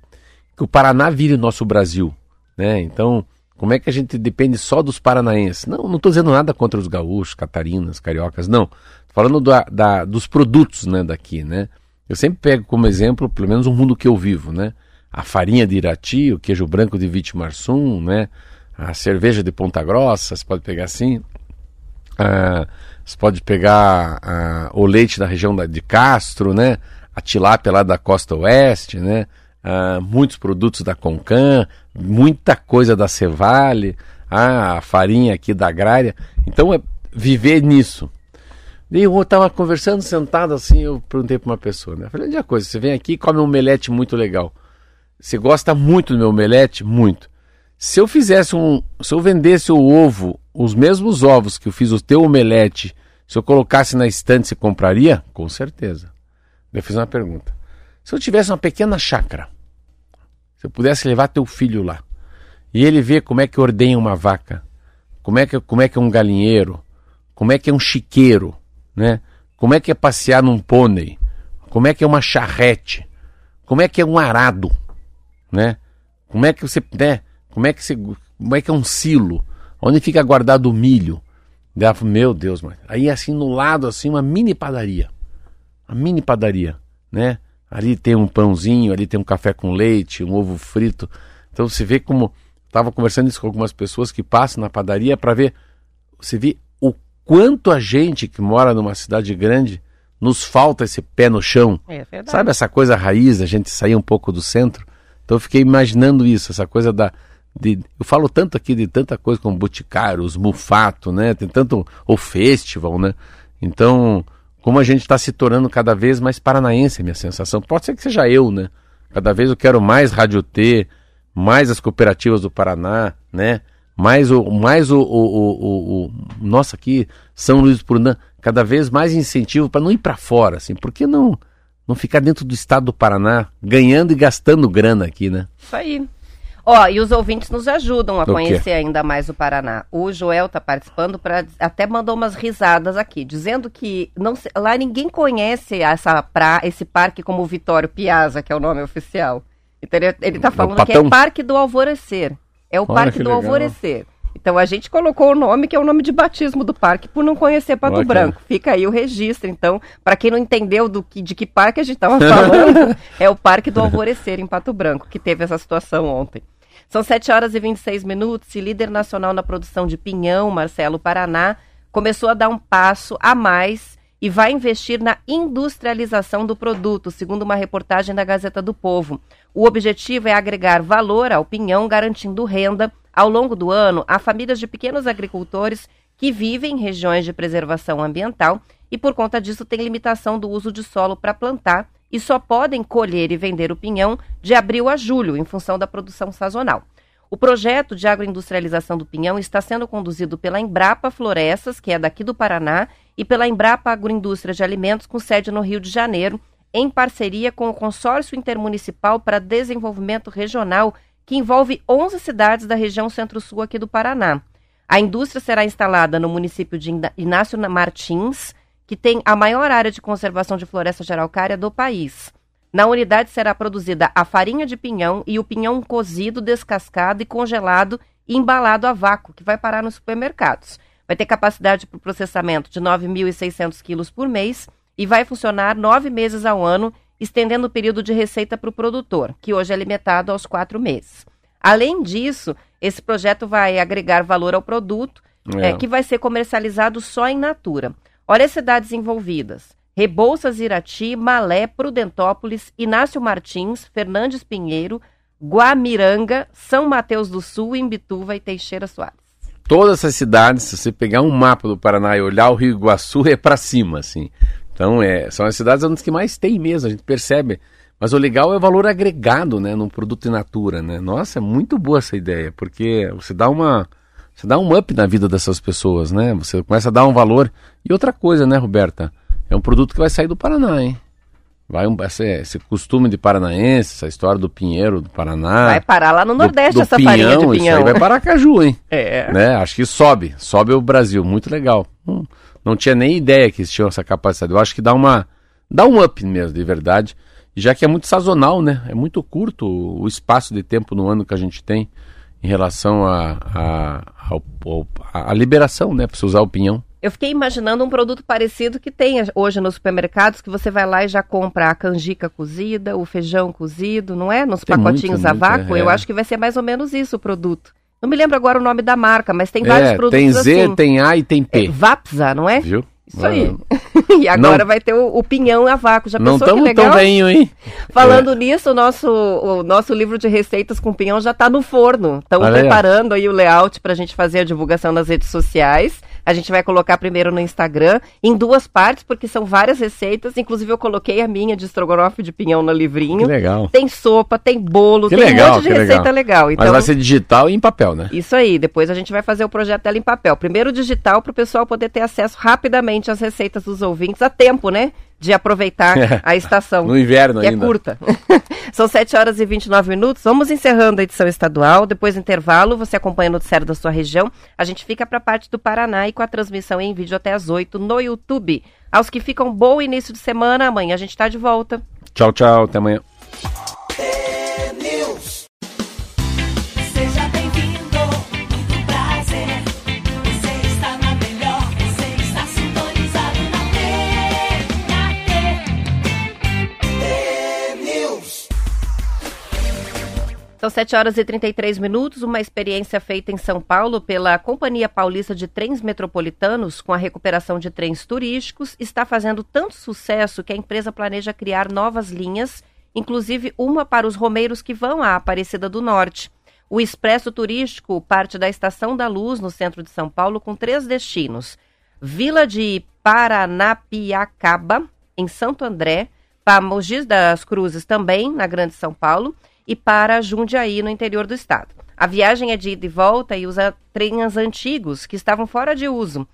que o Paraná vire o nosso Brasil, né? Então, como é que a gente depende só dos paranaenses? Não, não estou dizendo nada contra os gaúchos, catarinas, cariocas, não. Tô falando da, da- dos produtos, né, daqui, né? Eu sempre pego como exemplo, pelo menos o mundo que eu vivo, né? A farinha de Irati, o queijo branco de Vitimarsum, né? A cerveja de Ponta Grossa, você pode pegar assim. Ah, você pode pegar ah, o leite da região da- de Castro, né? A tilápia lá da costa oeste, né? Ah, muitos produtos da Concan, muita coisa da Cevale, a farinha aqui da Agrária. Então é viver nisso. E eu estava conversando sentado assim, eu perguntei para uma pessoa, né? Eu falei, onde é a coisa? Você vem aqui e come um omelete muito legal. Você gosta muito do meu omelete? Muito. Se eu fizesse um. Se eu vendesse o ovo, os mesmos ovos que eu fiz o teu omelete, se eu colocasse na estante, você compraria? Com certeza. Eu fiz uma pergunta. Se eu tivesse uma pequena chácara, se eu pudesse levar teu filho lá, e ele ver como é que ordenha uma vaca, como é que, como é, que é um galinheiro, como é que é um chiqueiro, né? Como é que é passear num pônei, como é que é uma charrete, como é que é um arado, né? Como é que você, né? Como é que você, como é que é um silo? Onde fica guardado o milho? Ela falou, meu Deus, mãe. Aí assim no lado assim uma mini padaria. Uma mini padaria, né? Ali tem um pãozinho, ali tem um café com leite, um ovo frito. Então você vê como estava conversando isso com algumas pessoas que passam na padaria para ver, você vê o quanto a gente que mora numa cidade grande nos falta esse pé no chão. É verdade. Sabe essa coisa raiz, a gente sair um pouco do centro? Então eu fiquei imaginando isso, essa coisa da. De, eu falo tanto aqui de tanta coisa como Boticário, os Mufato, né? Tem tanto. O festival, né? Então, como a gente está se tornando cada vez mais paranaense, é minha sensação. Pode ser que seja eu, né? Cada vez eu quero mais Rádio T, mais as cooperativas do Paraná, né? Mais o. Mais o, o, o- o- nossa, aqui, São Luís do Purunã, cada vez mais incentivo para não ir para fora, assim. Por que não, não ficar dentro do estado do Paraná, ganhando e gastando grana aqui, né? Isso aí. Ó, e os ouvintes nos ajudam a Do quê? conhecer ainda mais o Paraná. O Joel tá participando para até mandou umas risadas aqui, dizendo que não se- lá ninguém conhece essa pra, esse parque como Vitório Piazza, que é o nome oficial. Então ele, ele tá É falando que é? Parque do Alvorecer. É o Olha Parque que do legal. Alvorecer. Então a gente colocou o nome que é o nome de batismo do parque por não conhecer Pato Olha que- Branco. Fica aí o registro. Então, para quem não entendeu do que, de que parque a gente estava falando, é o Parque do Alvorecer em Pato Branco, que teve essa situação ontem. São 7 horas e 26 minutos e líder nacional na produção de pinhão, Marcelo Paraná, começou a dar um passo a mais e vai investir na industrialização do produto, segundo uma reportagem da Gazeta do Povo. O objetivo é agregar valor ao pinhão, garantindo renda ao longo do ano a famílias de pequenos agricultores que vivem em regiões de preservação ambiental e, por conta disso, têm limitação do uso de solo para plantar e só podem colher e vender o pinhão de abril a julho, em função da produção sazonal. O projeto de agroindustrialização do pinhão está sendo conduzido pela Embrapa Florestas, que é daqui do Paraná, e pela Embrapa Agroindústria de Alimentos, com sede no Rio de Janeiro, em parceria com o Consórcio Intermunicipal para Desenvolvimento Regional, que envolve 11 cidades da região centro-sul aqui do Paraná. A indústria será instalada no município de Inácio Martins, que tem a maior área de conservação de floresta geralcária do país. Na unidade será produzida a farinha de pinhão e o pinhão cozido, descascado e congelado e embalado a vácuo, que vai parar nos supermercados. Vai ter capacidade para o processamento de 9.600 quilos por mês e vai funcionar nove meses ao ano, estendendo o período de receita para o produtor, que hoje é limitado aos quatro meses. Além disso, esse projeto vai agregar valor ao produto, é. É, que vai ser comercializado só em natura. Olha as cidades envolvidas. Rebouças, Irati, Malé, Prudentópolis, Inácio Martins, Fernandes Pinheiro, Guamiranga, São Mateus do Sul, Imbituva e Teixeira Soares. Todas essas cidades, se você pegar um mapa do Paraná e olhar o Rio Iguaçu, é para cima, assim. Então, é, são as cidades onde que mais tem mesmo, a gente percebe. Mas o legal é o valor agregado, né, num produto in natura, né? Nossa, é muito boa essa ideia, porque você dá uma você dá um up na vida dessas pessoas, né? Você começa a dar um valor. E outra coisa, né, Roberta? É um produto que vai sair do Paraná, hein? Vai um, esse, esse costume de paranaense, essa história do pinheiro do Paraná. Vai parar lá no Nordeste do, do essa pinhão, farinha de pinhão. Isso aí vai para Caju, hein? É. Né? Acho que sobe, sobe o Brasil, muito legal. Hum, não tinha nem ideia que eles tinham essa capacidade. Eu acho que dá uma dá um up mesmo, de verdade. Já que é muito sazonal, né? É muito curto o espaço de tempo no ano que a gente tem em relação a, a, a, a liberação, né? Para você usar o pinhão. Eu fiquei imaginando um produto parecido que tem hoje nos supermercados, que você vai lá e já compra a canjica cozida, o feijão cozido, não é? Nos Tem pacotinhos muito, a muito, vácuo. é. Eu acho que vai ser mais ou menos isso o produto. Não me lembro agora o nome da marca, mas tem É, vários produtos tem Z, assim. tem A e tem P. É, Vapsa, não é? Viu? Isso aí. E agora Não- vai ter o, o pinhão a vácuo. Já Não pensou que estamos legal? tão venho, hein? Falando nisso, o nosso, o nosso livro de receitas com pinhão já está no forno. Ó. preparando aí o layout para a gente fazer a divulgação nas redes sociais. A gente vai colocar primeiro no Instagram, em duas partes, porque são várias receitas. Inclusive, eu coloquei a minha de estrogonofe de pinhão no Que livrinho. legal. Tem sopa, tem bolo, Que tem legal, um monte de que receita legal. Então, Mas vai ser digital e em papel, né? isso aí, depois a gente vai fazer o projeto dela em papel. Primeiro digital para o pessoal poder ter acesso rapidamente às receitas dos ouvintes, a tempo, né? De aproveitar a estação. No inverno que ainda. é curta. São 7 horas e 29 minutos. Vamos encerrando a edição estadual. Depois do intervalo, você acompanha o noticiário da sua região. A gente fica para a parte do Paraná e com a transmissão em vídeo até às 8 no YouTube. Aos que ficam bom início de semana, amanhã a gente está de volta. Tchau, tchau. Até amanhã. São 7 horas e 33 minutos. Uma experiência feita em São Paulo pela Companhia Paulista de Trens Metropolitanos com a recuperação de trens turísticos está fazendo tanto sucesso que a empresa planeja criar novas linhas, inclusive uma para os romeiros que vão à Aparecida do Norte. O Expresso Turístico parte da Estação da Luz, no centro de São Paulo, com três destinos: Vila de Paranapiacaba, em Santo André, para Mogi das Cruzes, também, na Grande São Paulo, e para Jundiaí, no interior do estado. A viagem é de ida e volta e usa trens antigos que estavam fora de uso.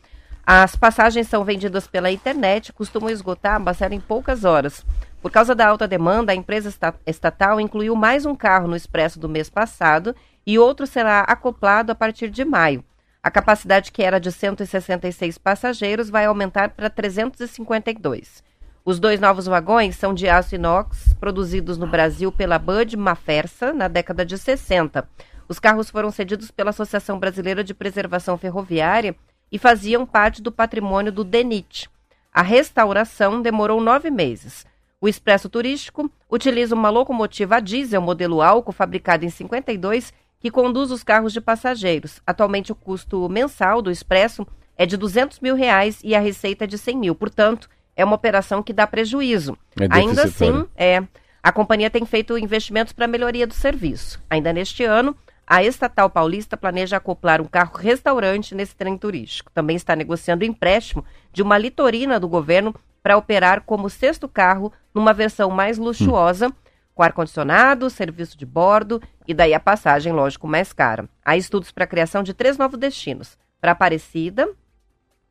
As passagens são vendidas pela internet, costumam esgotar bastante em poucas horas. Por causa da alta demanda, a empresa esta- estatal incluiu mais um carro no Expresso do mês passado e outro será acoplado a partir de maio. A capacidade que era de 166 passageiros vai aumentar para 352. Os dois novos vagões são de aço inox, produzidos no Brasil pela Bud Mafersa na década de 60. Os carros foram cedidos pela Associação Brasileira de Preservação Ferroviária e faziam parte do patrimônio do DENIT. A restauração demorou nove meses. O Expresso Turístico utiliza uma locomotiva a diesel modelo álcool fabricada em 52 que conduz os carros de passageiros. Atualmente, o custo mensal do Expresso é de 200 mil reais e a receita é de 100 mil. Portanto, é uma operação que dá prejuízo. É Ainda assim, é, a companhia tem feito investimentos para melhoria do serviço. Ainda neste ano, a estatal paulista planeja acoplar um carro-restaurante nesse trem turístico. Também está negociando o empréstimo de uma litorina do governo para operar como sexto carro numa versão mais luxuosa, com ar-condicionado, serviço de bordo e daí a passagem, lógico, mais cara. Há estudos para a criação de três novos destinos: para Aparecida,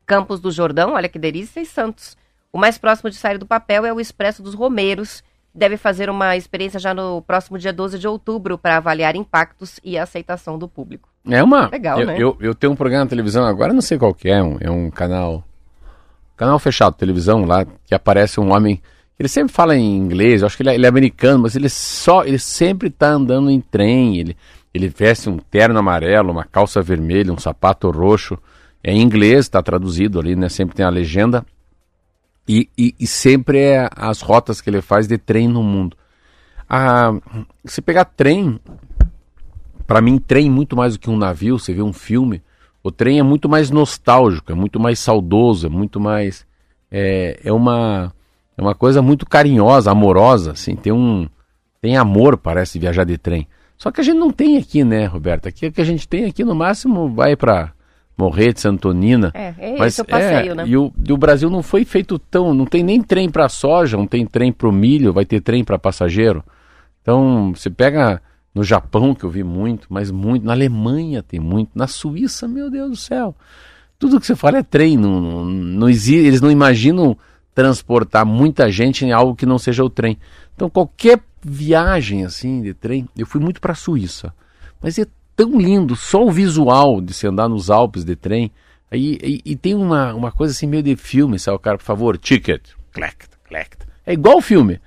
Campos do Jordão, olha que delícia, e Santos. O mais próximo de sair do papel é o Expresso dos Romeiros. Deve fazer uma experiência já no próximo dia 12 de outubro para avaliar impactos e aceitação do público. É uma. Legal, eu, né? Eu, eu tenho um programa na televisão agora, não sei qual que é, um- é um canal. Canal fechado, televisão lá, que aparece um homem. Ele sempre fala em inglês, eu acho que ele é, ele é americano, mas ele só. Ele sempre tá andando em trem. Ele, ele veste um terno amarelo, uma calça vermelha, um sapato roxo. É em inglês, está traduzido ali, né? Sempre tem a legenda. E, e, e sempre é as rotas que ele faz de trem no mundo. Ah, se pegar trem, para mim, trem muito mais do que um navio, você vê um filme, o trem é muito mais nostálgico, é muito mais saudoso, é muito mais. É, é, uma, é uma coisa muito carinhosa, amorosa, assim, tem um. Tem amor, parece, viajar de trem. Só que a gente não tem aqui, né, Roberto? Aqui o que a gente tem aqui, no máximo, vai para Morrer de Santonina. É, é Mas, esse o passeio, é, né? E o, e o Brasil não foi feito tão. Não tem nem trem para soja, não tem trem para o milho, vai ter trem para passageiro. Então, você pega no Japão, que eu vi muito, mas muito. Na Alemanha tem muito. Na Suíça, meu Deus do céu. Tudo que você fala é trem. Não, não, não exi- eles não imaginam transportar muita gente em algo que não seja o trem. Então, qualquer viagem assim de trem. Eu fui muito para a Suíça. Mas é tão lindo, só o visual de se andar nos Alpes de trem. Aí, e, e tem uma, uma coisa assim meio de filme, sabe? O cara, por favor, ticket. Clact, clact. É igual filme.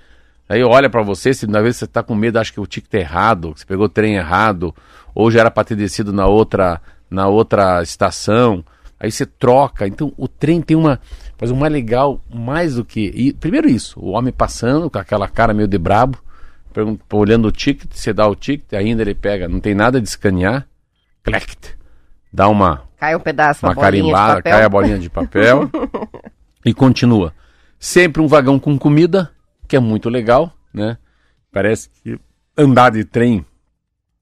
Aí olha pra você, se na vez você tá com medo, acha que o ticket é errado, que você pegou o trem errado, ou já era pra ter descido na outra, na outra estação. Aí você troca. Então o trem tem uma. Mas o mais legal, mais do que. e, primeiro isso, o homem passando com aquela cara meio de brabo, olhando o ticket, você dá o ticket, ainda ele pega, não tem nada de escanear. Clact. Dá uma, Cai um pedaço, uma, uma bolinha de carimbada, cai a bolinha de papel e continua. Sempre um vagão com comida, que é muito legal, né? Parece que andar de trem,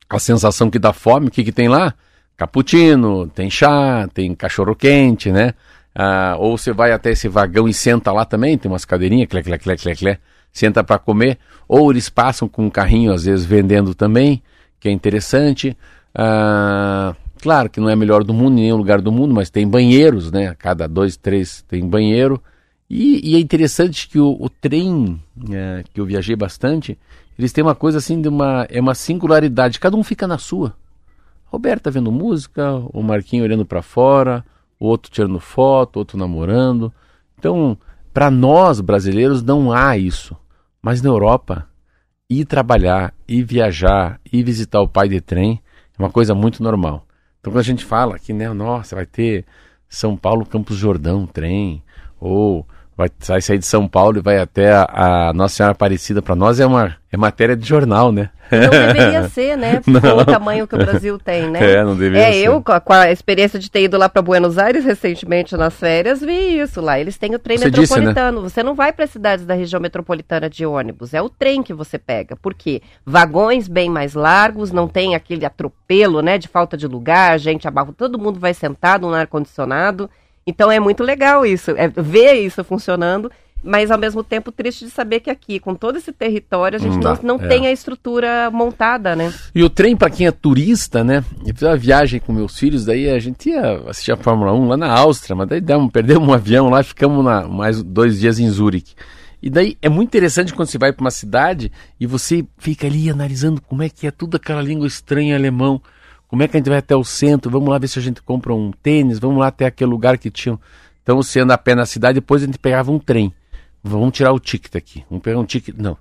a sensação que dá fome, o que, que tem lá? Cappuccino, tem chá, tem cachorro quente, né? Ah, ou você vai até esse vagão e senta lá também, tem umas cadeirinhas, clé, clé, clé, clé, clé, senta para comer. Ou eles passam com um carrinho, às vezes, vendendo também, que é interessante. Ah, claro que não é melhor do mundo, nenhum lugar do mundo, mas tem banheiros, né? Cada dois, três tem banheiro. E, e é interessante que o, o trem, eh, que eu viajei bastante, eles têm uma coisa assim de uma, é uma singularidade, cada um fica na sua. Roberto tá vendo música, o Marquinho olhando para fora, o outro tirando foto, outro namorando. Então, para nós brasileiros não há isso. Mas na Europa, ir trabalhar, ir viajar, ir visitar o pai de trem é uma coisa muito normal. Então, quando a gente fala que, né, nossa, vai ter São Paulo, Campos Jordão, trem, ou vai, vai sair de São Paulo e vai até a, a Nossa Senhora Aparecida, para nós é uma é matéria de jornal, né? Não deveria ser, né? Com o tamanho que o Brasil tem, né? É, não deveria É, ser. eu, com a, com a experiência de ter ido lá para Buenos Aires recentemente nas férias, vi isso lá. Eles têm o trem Você disse, né? metropolitano. Você não vai para cidades da região metropolitana de ônibus, é o trem que você pega. Por quê? Vagões bem mais largos, não tem aquele atropelo, né, de falta de lugar, gente abaixo, todo mundo vai sentado no ar-condicionado. Então é muito legal isso, é ver isso funcionando. Mas ao mesmo tempo triste de saber que aqui, com todo esse território, a gente Não não, não é. tem a estrutura montada, né? E o trem, para quem é turista, né? Eu fiz uma viagem com meus filhos, daí a gente ia assistir a Fórmula 1 lá na Áustria, mas daí demos, perdemos um avião lá e ficamos na, mais dois dias em Zurique. E daí é muito interessante quando você vai para uma cidade e você fica ali analisando como é que é tudo aquela língua estranha em alemão. Como é que a gente vai até o centro? Vamos lá ver se a gente compra um tênis, vamos lá até aquele lugar que tinha. Então você anda a pé na cidade, depois a gente pegava um trem. Vamos tirar o ticket aqui. Vamos pegar um ticket. Não.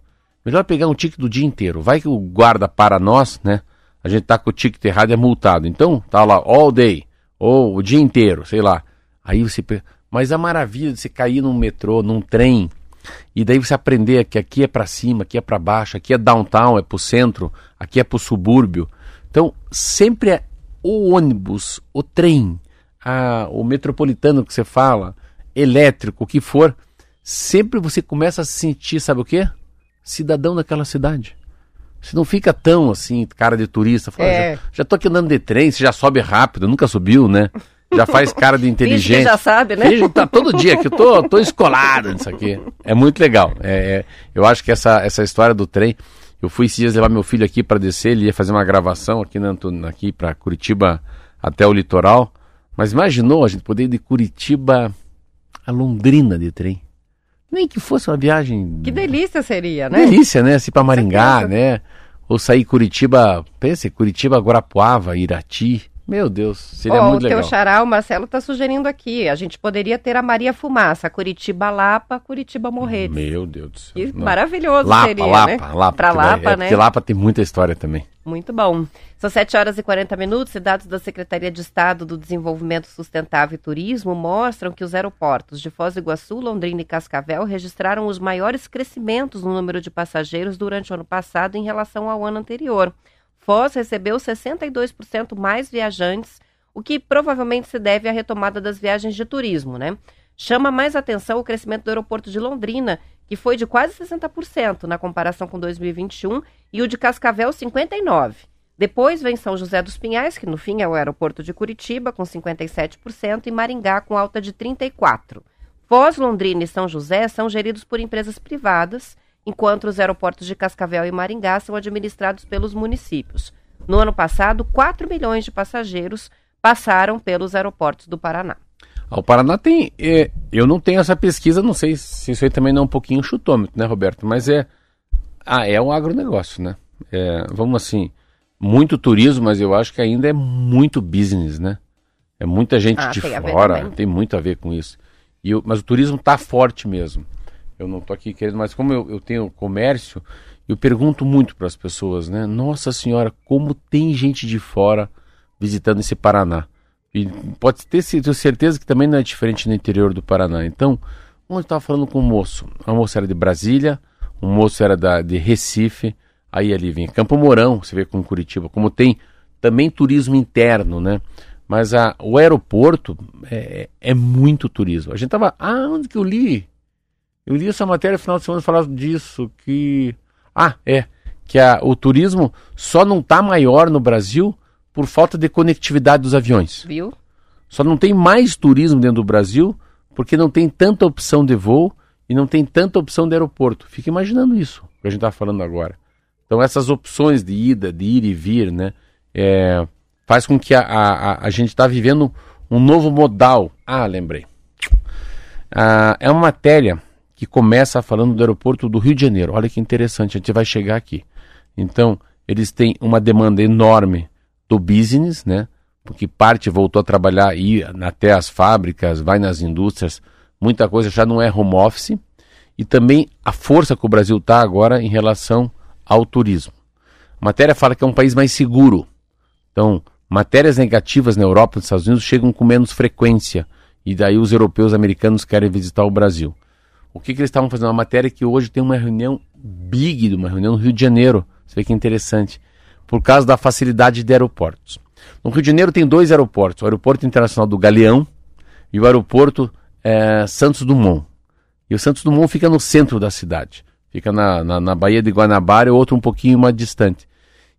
Melhor pegar um ticket do dia inteiro. Vai que o guarda para nós, né? A gente tá com o ticket errado e é multado. Então, tá lá, all day. Ou o dia inteiro, sei lá. Aí você. pe- Mas a maravilha de você cair num metrô, num trem, e daí você aprender que aqui é para cima, aqui é para baixo, aqui é downtown, é pro centro, aqui é pro subúrbio. Então, sempre é o ônibus, o trem, a- o metropolitano que você fala, elétrico, o que for, sempre você começa a se sentir, sabe o quê? Cidadão daquela cidade. Você não fica tão assim, cara de turista, fala, É. já, já tô aqui andando de trem, você já sobe rápido, nunca subiu, né? Já faz cara de Finge inteligente. já sabe, né? Finge tá todo dia que eu tô, tô escolado nisso aqui. É muito legal. É, é, eu acho que essa, essa história do trem. Eu fui esses dias levar meu filho aqui para descer, ele ia fazer uma gravação aqui, na, aqui para Curitiba até o litoral. Mas imaginou a gente poder ir de Curitiba a Londrina de trem? Nem que fosse uma viagem. Que delícia seria, né? Delícia, né? Assim para Maringá, né? Ou sair Curitiba, pense, Curitiba, Guarapuava, Irati. Meu Deus, seria Ó, o muito teu legal. xará, o Marcelo, tá sugerindo aqui. A gente poderia ter a Maria Fumaça, Curitiba Lapa, Curitiba Morretes. Meu Deus do céu. Que maravilhoso Lapa, seria, Lapa, né? Lapa. Pra que vai- Lapa, é, né? Porque Lapa tem muita história também. Muito bom. São 7 horas e 40 minutos e dados da Secretaria de Estado do Desenvolvimento Sustentável e Turismo mostram que os aeroportos de Foz do Iguaçu, Londrina e Cascavel registraram os maiores crescimentos no número de passageiros durante o ano passado em relação ao ano anterior. Foz recebeu 62% mais viajantes, o que provavelmente se deve à retomada das viagens de turismo, né? Chama mais atenção o crescimento do aeroporto de Londrina, que foi de quase 60% na comparação com 2021, e o de Cascavel 59%. Depois vem São José dos Pinhais, que no fim é o aeroporto de Curitiba, com 57%, e Maringá, com alta de 34%. Foz, Londrina e São José são geridos por empresas privadas, enquanto os aeroportos de Cascavel e Maringá são administrados pelos municípios. No ano passado, 4 milhões de passageiros passaram pelos aeroportos do Paraná. Ah, O Paraná tem. é, eu não tenho essa pesquisa, não sei se isso aí também não é um pouquinho chutômetro, né, Roberto? Mas é. Ah, é um agronegócio, né? É, vamos assim, muito turismo, mas eu acho que ainda é muito business, né? É muita gente Ah, de tem fora, tem muito a ver com isso. E o- mas o turismo tá forte mesmo. Eu não tô aqui querendo, mas como eu, eu tenho comércio, eu pergunto muito para as pessoas, né? Nossa Senhora, como tem gente de fora visitando esse Paraná. E pode ter certeza que também não é diferente no interior do Paraná. Então, onde estava falando com um moço? A moça era de Brasília, o moço era da, de Recife, aí ali vem Campo Mourão, você vê com Curitiba, como tem também turismo interno, né? Mas a, o aeroporto é, é muito turismo. A gente tava. Ah, onde que eu li? Eu li essa matéria no final de semana falando disso, que. Ah, é. Que a, o turismo só não está maior no Brasil por falta de conectividade dos aviões. Viu? Só não tem mais turismo dentro do Brasil porque não tem tanta opção de voo e não tem tanta opção de aeroporto. Fica imaginando isso que a gente está falando agora. Então essas opções de ida, de ir e vir, né, é, faz com que a, a, a- gente está vivendo um novo modal. Ah, lembrei. Ah, é uma matéria que começa falando do aeroporto do Rio de Janeiro. Olha que interessante, a gente vai chegar aqui. Então, eles têm uma demanda enorme do business, né? Porque parte voltou a trabalhar e até as fábricas, vai nas indústrias, muita coisa já não é home office. E também a força que o Brasil está agora em relação ao turismo. A matéria fala que é um país mais seguro. Então, matérias negativas na Europa e nos Estados Unidos chegam com menos frequência. E daí os europeus e americanos querem visitar o Brasil. O que, que eles estavam fazendo? Uma matéria que hoje tem uma reunião big, uma reunião no Rio de Janeiro. Você vê que interessante. Por causa da facilidade de aeroportos. No Rio de Janeiro tem dois aeroportos: o Aeroporto Internacional do Galeão e o Aeroporto eh, Santos Dumont. E o Santos Dumont fica no centro da cidade. Fica na, na, na Baía de Guanabara e outro um pouquinho mais distante.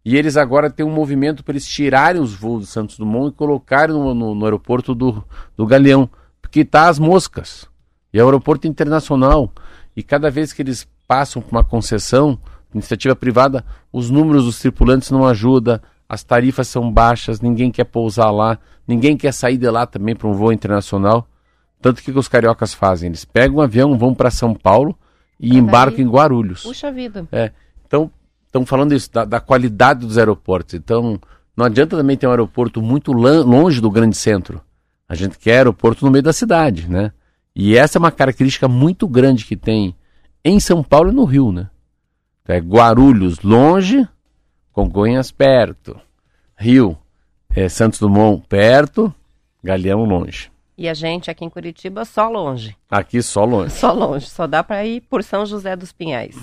E eles agora têm um movimento para eles tirarem os voos do Santos Dumont e colocarem no, no, no aeroporto do, do Galeão. Porque tá as moscas. E é um aeroporto internacional. E cada vez que eles passam por uma concessão, iniciativa privada, os números dos tripulantes não ajudam, as tarifas são baixas, ninguém quer pousar lá, ninguém quer sair de lá também para um voo internacional. Tanto que, que os cariocas fazem? Eles pegam um avião, vão para São Paulo e daí- embarcam em Guarulhos. Puxa vida. É, então, estão falando isso, da, da qualidade dos aeroportos. Então, não adianta também ter um aeroporto muito longe do grande centro. A gente quer aeroporto no meio da cidade, né? E essa é uma característica muito grande que tem em São Paulo e no Rio, né? É Guarulhos longe, Congonhas perto. Rio, é Santos Dumont perto, Galeão longe. E a gente aqui em Curitiba só longe. Aqui só longe. Só longe, só dá para ir por São José dos Pinhais.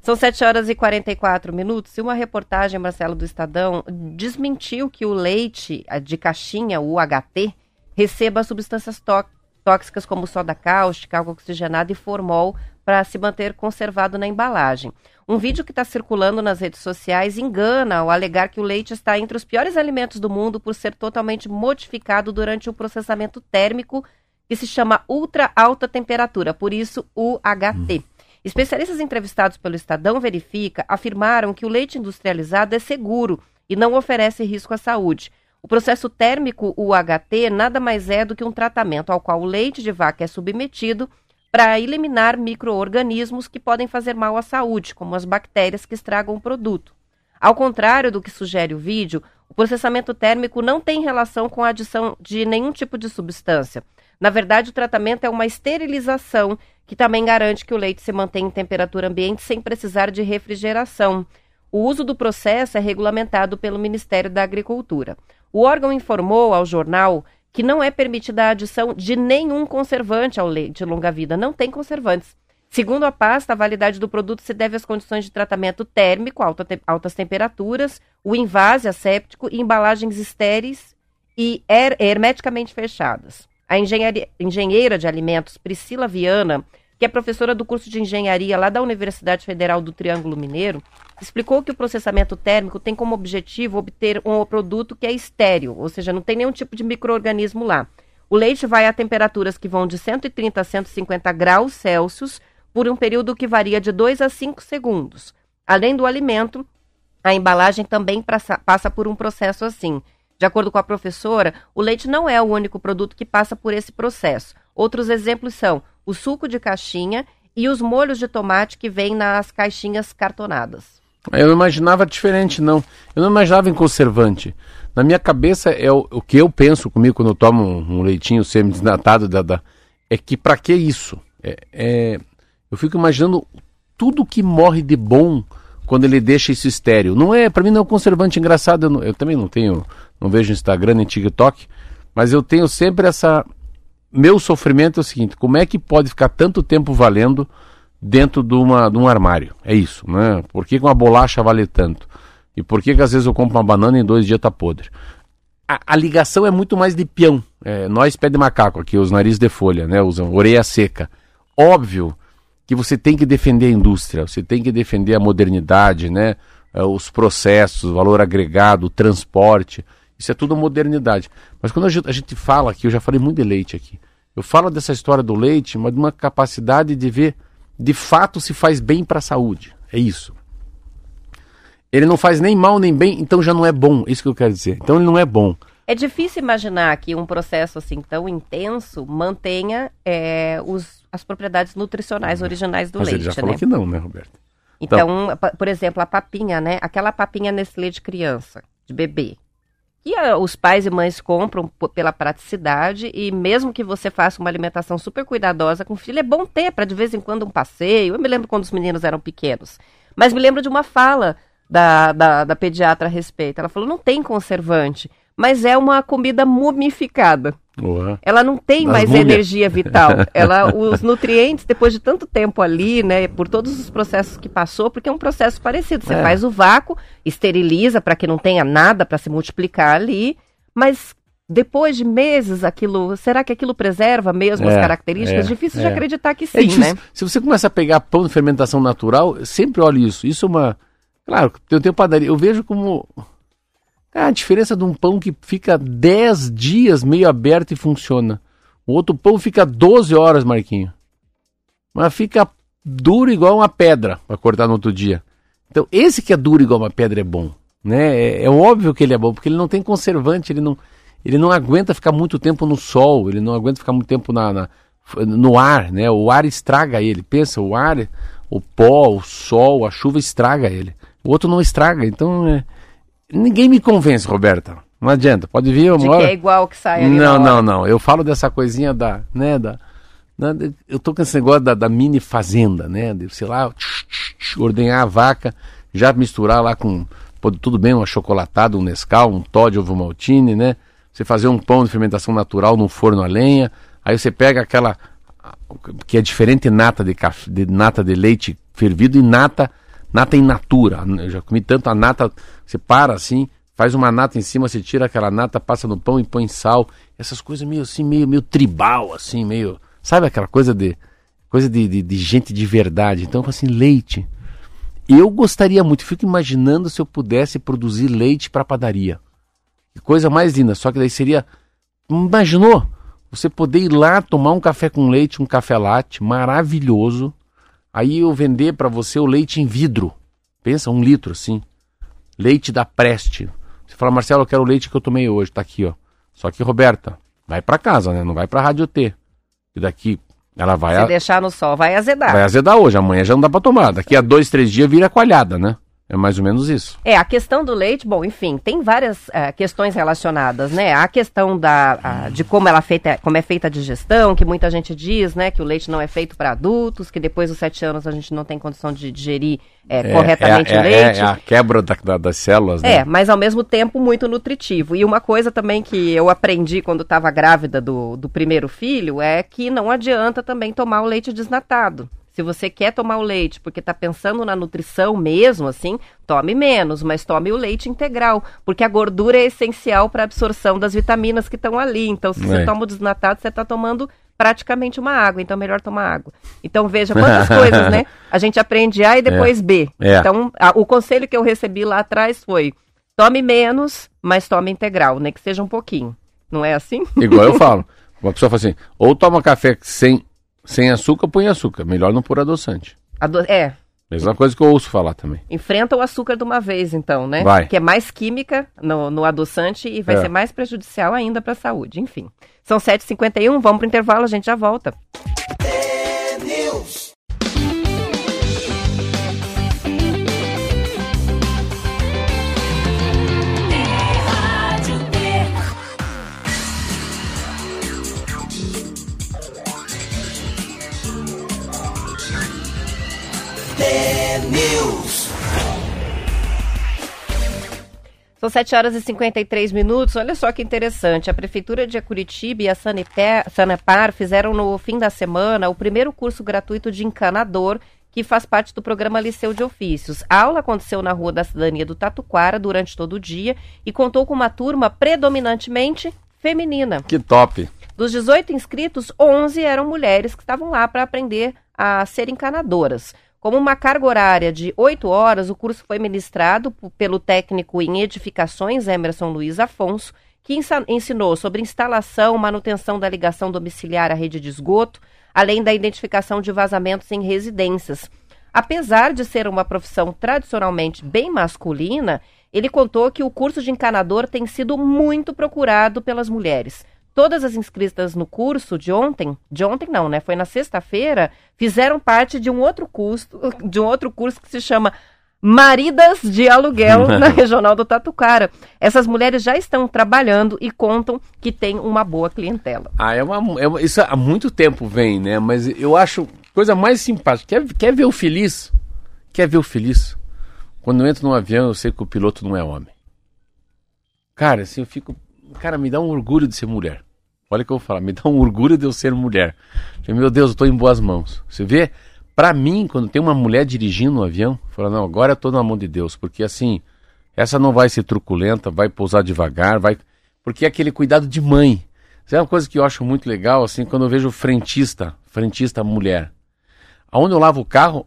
São 7 horas e 44 minutos e uma reportagem, Marcelo, do Estadão, desmentiu que o leite de caixinha, o UHT, receba substâncias tó- tóxicas como soda cáustica, água oxigenada e formol para se manter conservado na embalagem. Um vídeo que está circulando nas redes sociais engana ao alegar que o leite está entre os piores alimentos do mundo por ser totalmente modificado durante o processamento térmico que se chama ultra alta temperatura, por isso UHT. Especialistas entrevistados pelo Estadão Verifica afirmaram que o leite industrializado é seguro e não oferece risco à saúde. O processo térmico UHT nada mais é do que um tratamento ao qual o leite de vaca é submetido para eliminar micro-organismos que podem fazer mal à saúde, como as bactérias que estragam o produto. Ao contrário do que sugere o vídeo, o processamento térmico não tem relação com a adição de nenhum tipo de substância. Na verdade, o tratamento é uma esterilização que também garante que o leite se mantém em temperatura ambiente sem precisar de refrigeração. O uso do processo é regulamentado pelo Ministério da Agricultura. O órgão informou ao jornal que não é permitida a adição de nenhum conservante ao leite longa-vida. Não tem conservantes. Segundo a pasta, a validade do produto se deve às condições de tratamento térmico, alta te- altas temperaturas, o invase asséptico e embalagens estéreis e her- hermeticamente fechadas. A engenheira de alimentos Priscila Viana, que é professora do curso de engenharia lá da Universidade Federal do Triângulo Mineiro, explicou que o processamento térmico tem como objetivo obter um produto que é estéril, ou seja, não tem nenhum tipo de microorganismo lá. O leite vai a temperaturas que vão de 130 a 150 graus Celsius por um período que varia de 2 a 5 segundos. Além do alimento, a embalagem também passa por um processo assim. De acordo com a professora, o leite não é o único produto que passa por esse processo. Outros exemplos são o suco de caixinha e os molhos de tomate que vêm nas caixinhas cartonadas. Eu não imaginava diferente, não. Eu não imaginava em conservante. Na minha cabeça, é o, o que eu penso comigo quando eu tomo um, um leitinho semi-desnatado, da, da- é que pra que isso? É, é- eu fico imaginando tudo que morre de bom quando ele deixa isso estéreo. Não é, para mim não é um conservante engraçado. Eu, não- eu também não tenho, não vejo Instagram nem TikTok, mas eu tenho sempre essa. Meu sofrimento é o seguinte: como é que pode ficar tanto tempo valendo dentro de, uma, de um armário? É isso, né? Por que uma bolacha vale tanto? E por que, que às vezes eu compro uma banana e em dois dias tá podre? A, a ligação é muito mais de peão. É, nós pé de macaco aqui, os narizes de folha, né? Usam orelha seca. Óbvio que você tem que defender a indústria, você tem que defender a modernidade, né? Eh, Os processos, o valor agregado, o transporte. Isso é tudo modernidade. Mas quando a gente, a gente fala aqui, eu já falei muito de leite aqui. Eu falo dessa história do leite, mas de uma capacidade de ver de fato se faz bem para a saúde. É isso. Ele não faz nem mal nem bem, então já não é bom. Isso que eu quero dizer. Então ele não é bom. É difícil imaginar que um processo assim tão intenso mantenha é, os- as propriedades nutricionais originais do mas leite, ele já né? falou que não, né, Roberto? Então, pa- por exemplo, a papinha, né? Aquela papinha Nestlé de criança, de bebê. Que ah, os pais e mães compram pela praticidade e mesmo que você faça uma alimentação super cuidadosa com o filho, é bom ter para de vez em quando um passeio. Eu me lembro quando os meninos eram pequenos. Mas me lembro de uma fala da, da, da pediatra a respeito. Ela falou, não tem conservante, mas é uma comida mumificada. Ela não tem Das mais múmias. energia vital. Ela, os nutrientes, depois de tanto tempo ali, né, por todos os processos que passou, porque é um processo parecido. Você É. faz o vácuo, esteriliza para que não tenha nada para se multiplicar ali, mas depois de meses, aquilo, será que aquilo preserva mesmo as É, características? é, Difícil de é. acreditar que É sim, difícil. né? Se você começa a pegar pão de fermentação natural, sempre olhe isso. Isso é uma. Claro, eu tenho padaria. Eu vejo como. Ah, a diferença de um pão que fica 10 dias meio aberto e funciona. O outro pão fica 12 horas, Marquinho. Mas fica duro igual uma pedra para cortar no outro dia. Então, esse que é duro igual uma pedra é bom. Né? É, é óbvio que ele é bom, porque ele não tem conservante, ele não, ele não aguenta ficar muito tempo no sol, ele não aguenta ficar muito tempo na, na- no ar, né? O ar estraga ele. Pensa, o ar, o pó, o sol, a chuva estraga ele. O outro não estraga. Então, é, ninguém me convence, Roberta. Não adianta. Pode vir De uma que é igual que sai ali Não, não, não. Eu falo dessa coisinha da, né, da, da- eu tô com esse negócio da, da mini fazenda, né, de, sei lá, tch, tch, tch, ordenhar a vaca, já misturar lá com, pô, tudo bem, uma chocolatada, um Nescau, um Todd ovo maltine, né, você fazer um pão de fermentação natural num forno a lenha, aí você pega aquela, que é diferente nata de, café, de nata de leite fervido e nata nata in natura. Eu já comi tanto a nata, você para assim, faz uma nata em cima, você tira aquela nata, passa no pão e põe sal. Essas coisas meio assim, meio, meio tribal, assim, meio. Sabe aquela coisa de. Coisa de, de, de gente de verdade. Então, assim, leite. Eu gostaria muito, fico imaginando se eu pudesse produzir leite para padaria. Que coisa mais linda. Só que daí seria. Imaginou? Você poder ir lá tomar um café com leite, um café latte maravilhoso. Aí eu vender para você o leite em vidro. Pensa, um litro assim. Leite da Preste. Você fala, Marcelo, eu quero o leite que eu tomei hoje. Tá aqui, ó. Só que, Roberta, vai para casa, né? Não vai pra Rádio T. E daqui ela vai, Se a- deixar no sol, vai azedar. vai azedar hoje. Amanhã já não dá pra tomar. Daqui a dois, três dias vira coalhada, né? É mais ou menos isso. É, a questão do leite, bom, enfim, tem várias eh, questões relacionadas, né? A questão da, a- de como ela é feita, como é feita a digestão, que muita gente diz, né, que o leite não é feito para adultos, que depois dos sete anos a gente não tem condição de digerir eh, corretamente é, o é- leite. É, a quebra da- da- das células, né? É, mas ao mesmo tempo muito nutritivo. E uma coisa também que eu aprendi quando estava grávida do, do primeiro filho é que não adianta também tomar o leite desnatado. Se você quer tomar o leite porque está pensando na nutrição mesmo, assim, tome menos, mas tome o leite integral, porque a gordura é essencial para a absorção das vitaminas que estão ali. Então, se você É. toma o desnatado, você está tomando praticamente uma água, então é melhor tomar água. Então veja quantas coisas, né? A gente aprende A e depois B. É. Então, a- o conselho que eu recebi lá atrás foi: tome menos, mas tome integral, nem que seja um pouquinho. Não é assim? Igual eu falo. Uma pessoa fala assim, ou toma café sem, sem açúcar, põe açúcar. Melhor não pôr adoçante. Ado- é, Mesma coisa que eu ouço falar também. enfrenta o açúcar de uma vez, então, né? Vai. Que é mais química no, no adoçante e vai É. ser mais prejudicial ainda para a saúde. Enfim. São 7h51, vamos pro intervalo, a gente já volta. São 7 horas e 53 minutos. Olha só que interessante. A Prefeitura de Curitiba e a Sanepar, Sanepar fizeram no fim da semana o primeiro curso gratuito de encanador, que faz parte do programa Liceu de Ofícios. A aula aconteceu na Rua da Cidadania do Tatuquara durante todo o dia e contou com uma turma predominantemente feminina. Que top. Dos 18 inscritos, 11 eram mulheres que estavam lá para aprender a ser encanadoras. Como uma carga horária de 8 horas, o curso foi ministrado pelo técnico em edificações Emerson Luiz Afonso, que ensinou sobre instalação, manutenção da ligação domiciliar à rede de esgoto, além da identificação de vazamentos em residências. Apesar de ser uma profissão tradicionalmente bem masculina, ele contou que o curso de encanador tem sido muito procurado pelas mulheres. Todas as inscritas no curso de ontem, de ontem não, né? Foi na sexta-feira, fizeram parte de um outro curso, de um outro curso que se chama Maridas de Aluguel na Regional do Tatucara. Essas mulheres já estão trabalhando e contam que tem uma boa clientela. Ah, é uma, é uma- Isso há muito tempo vem, né? Mas eu acho coisa mais simpática. Quer, quer ver o feliz? Quer ver o feliz? Quando eu entro num avião, eu sei que o piloto não é homem. Cara, assim, eu fico. Cara, me dá um orgulho de ser mulher. Olha o que eu vou falar, me dá um orgulho de eu ser mulher. Meu Deus, eu tô em boas mãos. Você vê? Pra mim, quando tem uma mulher dirigindo um avião, fala, não, agora eu tô na mão de Deus, porque assim, essa não vai ser truculenta, vai pousar devagar, vai. Porque é aquele cuidado de mãe. Isso é uma coisa que eu acho muito legal, assim, quando eu vejo frentista, frentista mulher. Aonde eu lavo o carro,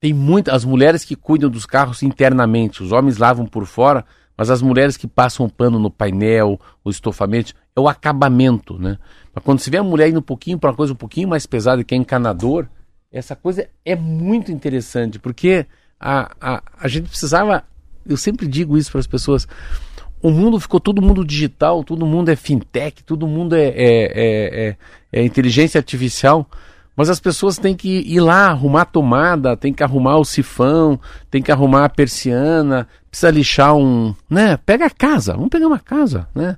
tem muitas as mulheres que cuidam dos carros internamente. Os homens lavam por fora, mas as mulheres que passam pano no painel, o estofamento, é o acabamento, né? Mas quando se vê a mulher indo um pouquinho para uma coisa um pouquinho mais pesada, que é encanador, essa coisa é muito interessante, porque a, a, a gente precisava, eu sempre digo isso para as pessoas, o mundo ficou todo mundo digital, todo mundo é fintech, todo mundo é, é, é, é- é inteligência artificial, mas as pessoas têm que ir lá arrumar a tomada, tem que arrumar o sifão, tem que arrumar a persiana, precisa lixar um, né? Pega a casa, vamos pegar uma casa, né?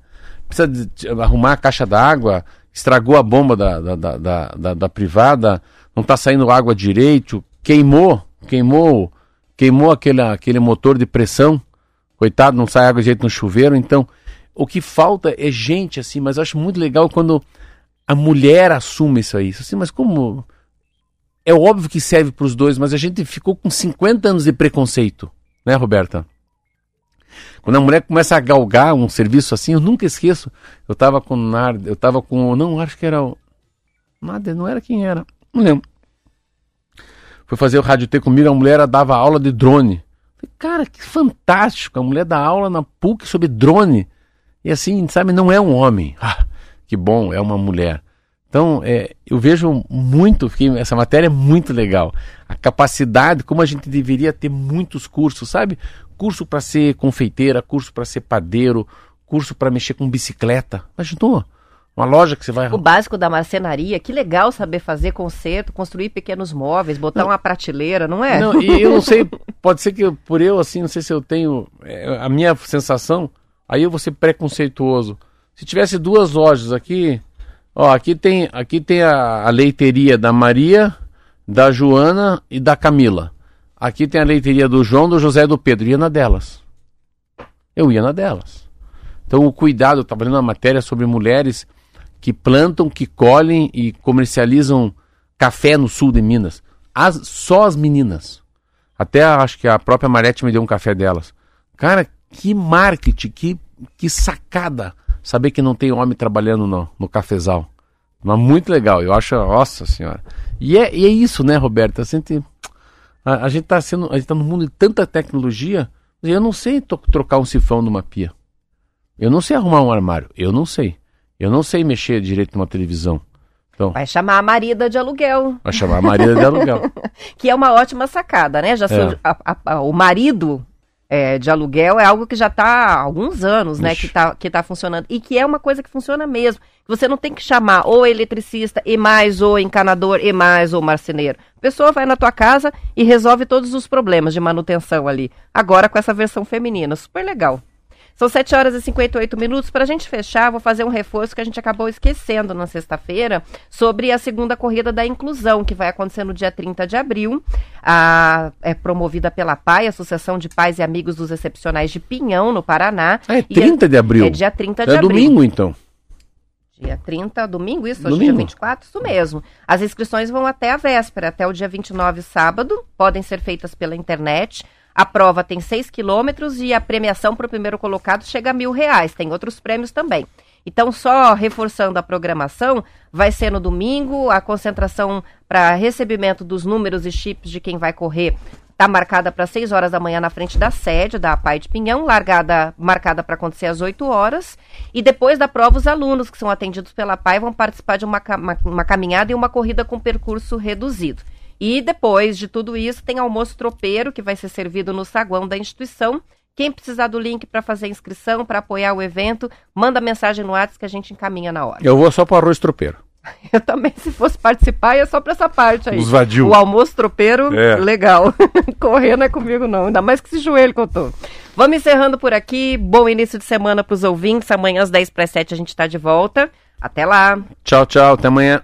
Precisa arrumar a caixa d'água, estragou a bomba da, da, da, da, da- da privada, não está saindo água direito, queimou, queimou, queimou aquele, aquele motor de pressão, coitado, não sai água direito no chuveiro, então o que falta é gente assim, mas eu acho muito legal quando a mulher assume isso aí. Assim, mas como é óbvio que serve para os dois, mas a gente ficou com 50 anos de preconceito, né, Roberta? Quando a mulher começa a galgar um serviço assim, eu nunca esqueço. Eu tava com Nard, eu tava com. Não, acho que era o. Nada, não era quem era. Não lembro. Foi fazer o rádio T comigo, a mulher dava aula de drone. Falei, Cara, que fantástico! A mulher dá aula na PUC sobre drone. E assim, sabe, não é um homem. Ah, que bom, é uma mulher. Então, é, eu vejo muito, fiquei, essa matéria é muito legal. A capacidade, como a gente deveria ter muitos cursos, sabe? Curso para ser confeiteira, curso para ser padeiro, curso para mexer com bicicleta. Imaginou? Uma loja que você vai. O básico da marcenaria, que legal saber fazer conserto, construir pequenos móveis, botar uma prateleira, não é? Não, e eu não sei, pode ser que eu- por eu, assim, não sei se eu tenho. é, a minha sensação, aí eu vou ser preconceituoso. Se tivesse duas lojas aqui, ó, aqui tem, aqui tem a, a leiteria da Maria, da Joana e da Camila. Aqui tem a leiteria do João, do José e do Pedro. Ia na delas. Eu ia na delas. Então o cuidado, eu estava lendo uma matéria sobre mulheres que plantam, que colhem e comercializam café no sul de Minas. As, só as meninas. Até acho que a própria Marete me deu um café delas. Cara, que marketing, que, que sacada saber que não tem homem trabalhando no, no cafezal. Mas muito legal, eu acho, nossa senhora. E é, e é isso, né, Roberta? A gente, a, a gente tá sendo, a gente tá num mundo de tanta tecnologia, eu não sei trocar um sifão numa pia. Eu não sei arrumar um armário, eu não sei. Eu não sei mexer direito numa televisão. Então, Vai chamar a marida de aluguel, vai chamar a Maria de aluguel. que é uma ótima sacada, né? Já É. a- a- o marido é, de aluguel é algo que já está há alguns anos, né? Ixi. Que está que tá funcionando. E que é uma coisa que funciona mesmo. Você não tem que chamar ou eletricista e mais o encanador e mais o marceneiro. A pessoa vai na tua casa e resolve todos os problemas de manutenção ali. Agora com essa versão feminina. Super legal. São 7 horas e 58 minutos. Para a gente fechar, vou fazer um reforço que a gente acabou esquecendo na sexta-feira sobre a segunda corrida da inclusão, que vai acontecer no dia 30 de abril. A- é promovida pela PAI, Associação de Pais e Amigos dos Excepcionais de Pinhão, no Paraná. Ah, é E 30 de abril. É dia 30 de É abril. domingo, então. Dia 30, domingo, isso? Hoje é Domingo. dia 24? Isso mesmo. As inscrições vão até a véspera, até o dia 29, sábado. Podem ser feitas pela internet. A prova tem 6 quilômetros e a premiação para o primeiro colocado chega a mil reais. Tem outros prêmios também. Então, só reforçando a programação, vai ser no domingo, a concentração para recebimento dos números e chips de quem vai correr está marcada para 6 horas da manhã na frente da sede da APAI de Pinhão, largada marcada para acontecer às 8 horas. E depois da prova, os alunos que são atendidos pela APAI vão participar de uma, uma, uma caminhada e uma corrida com percurso reduzido. E depois de tudo isso, tem almoço tropeiro que vai ser servido no saguão da instituição. Quem precisar do link para fazer inscrição, para apoiar o evento, manda mensagem no WhatsApp que a gente encaminha na hora. Eu vou só para arroz tropeiro. Eu também, se fosse participar, ia só pra essa parte aí. Os vadio. O almoço tropeiro, É. legal. Correr não é comigo, não. Ainda mais que esse joelho que eu tô. Vamos encerrando por aqui. Bom início de semana pros ouvintes. Amanhã às 10 para 7 a gente tá de volta. Até lá. Tchau, tchau. Até amanhã.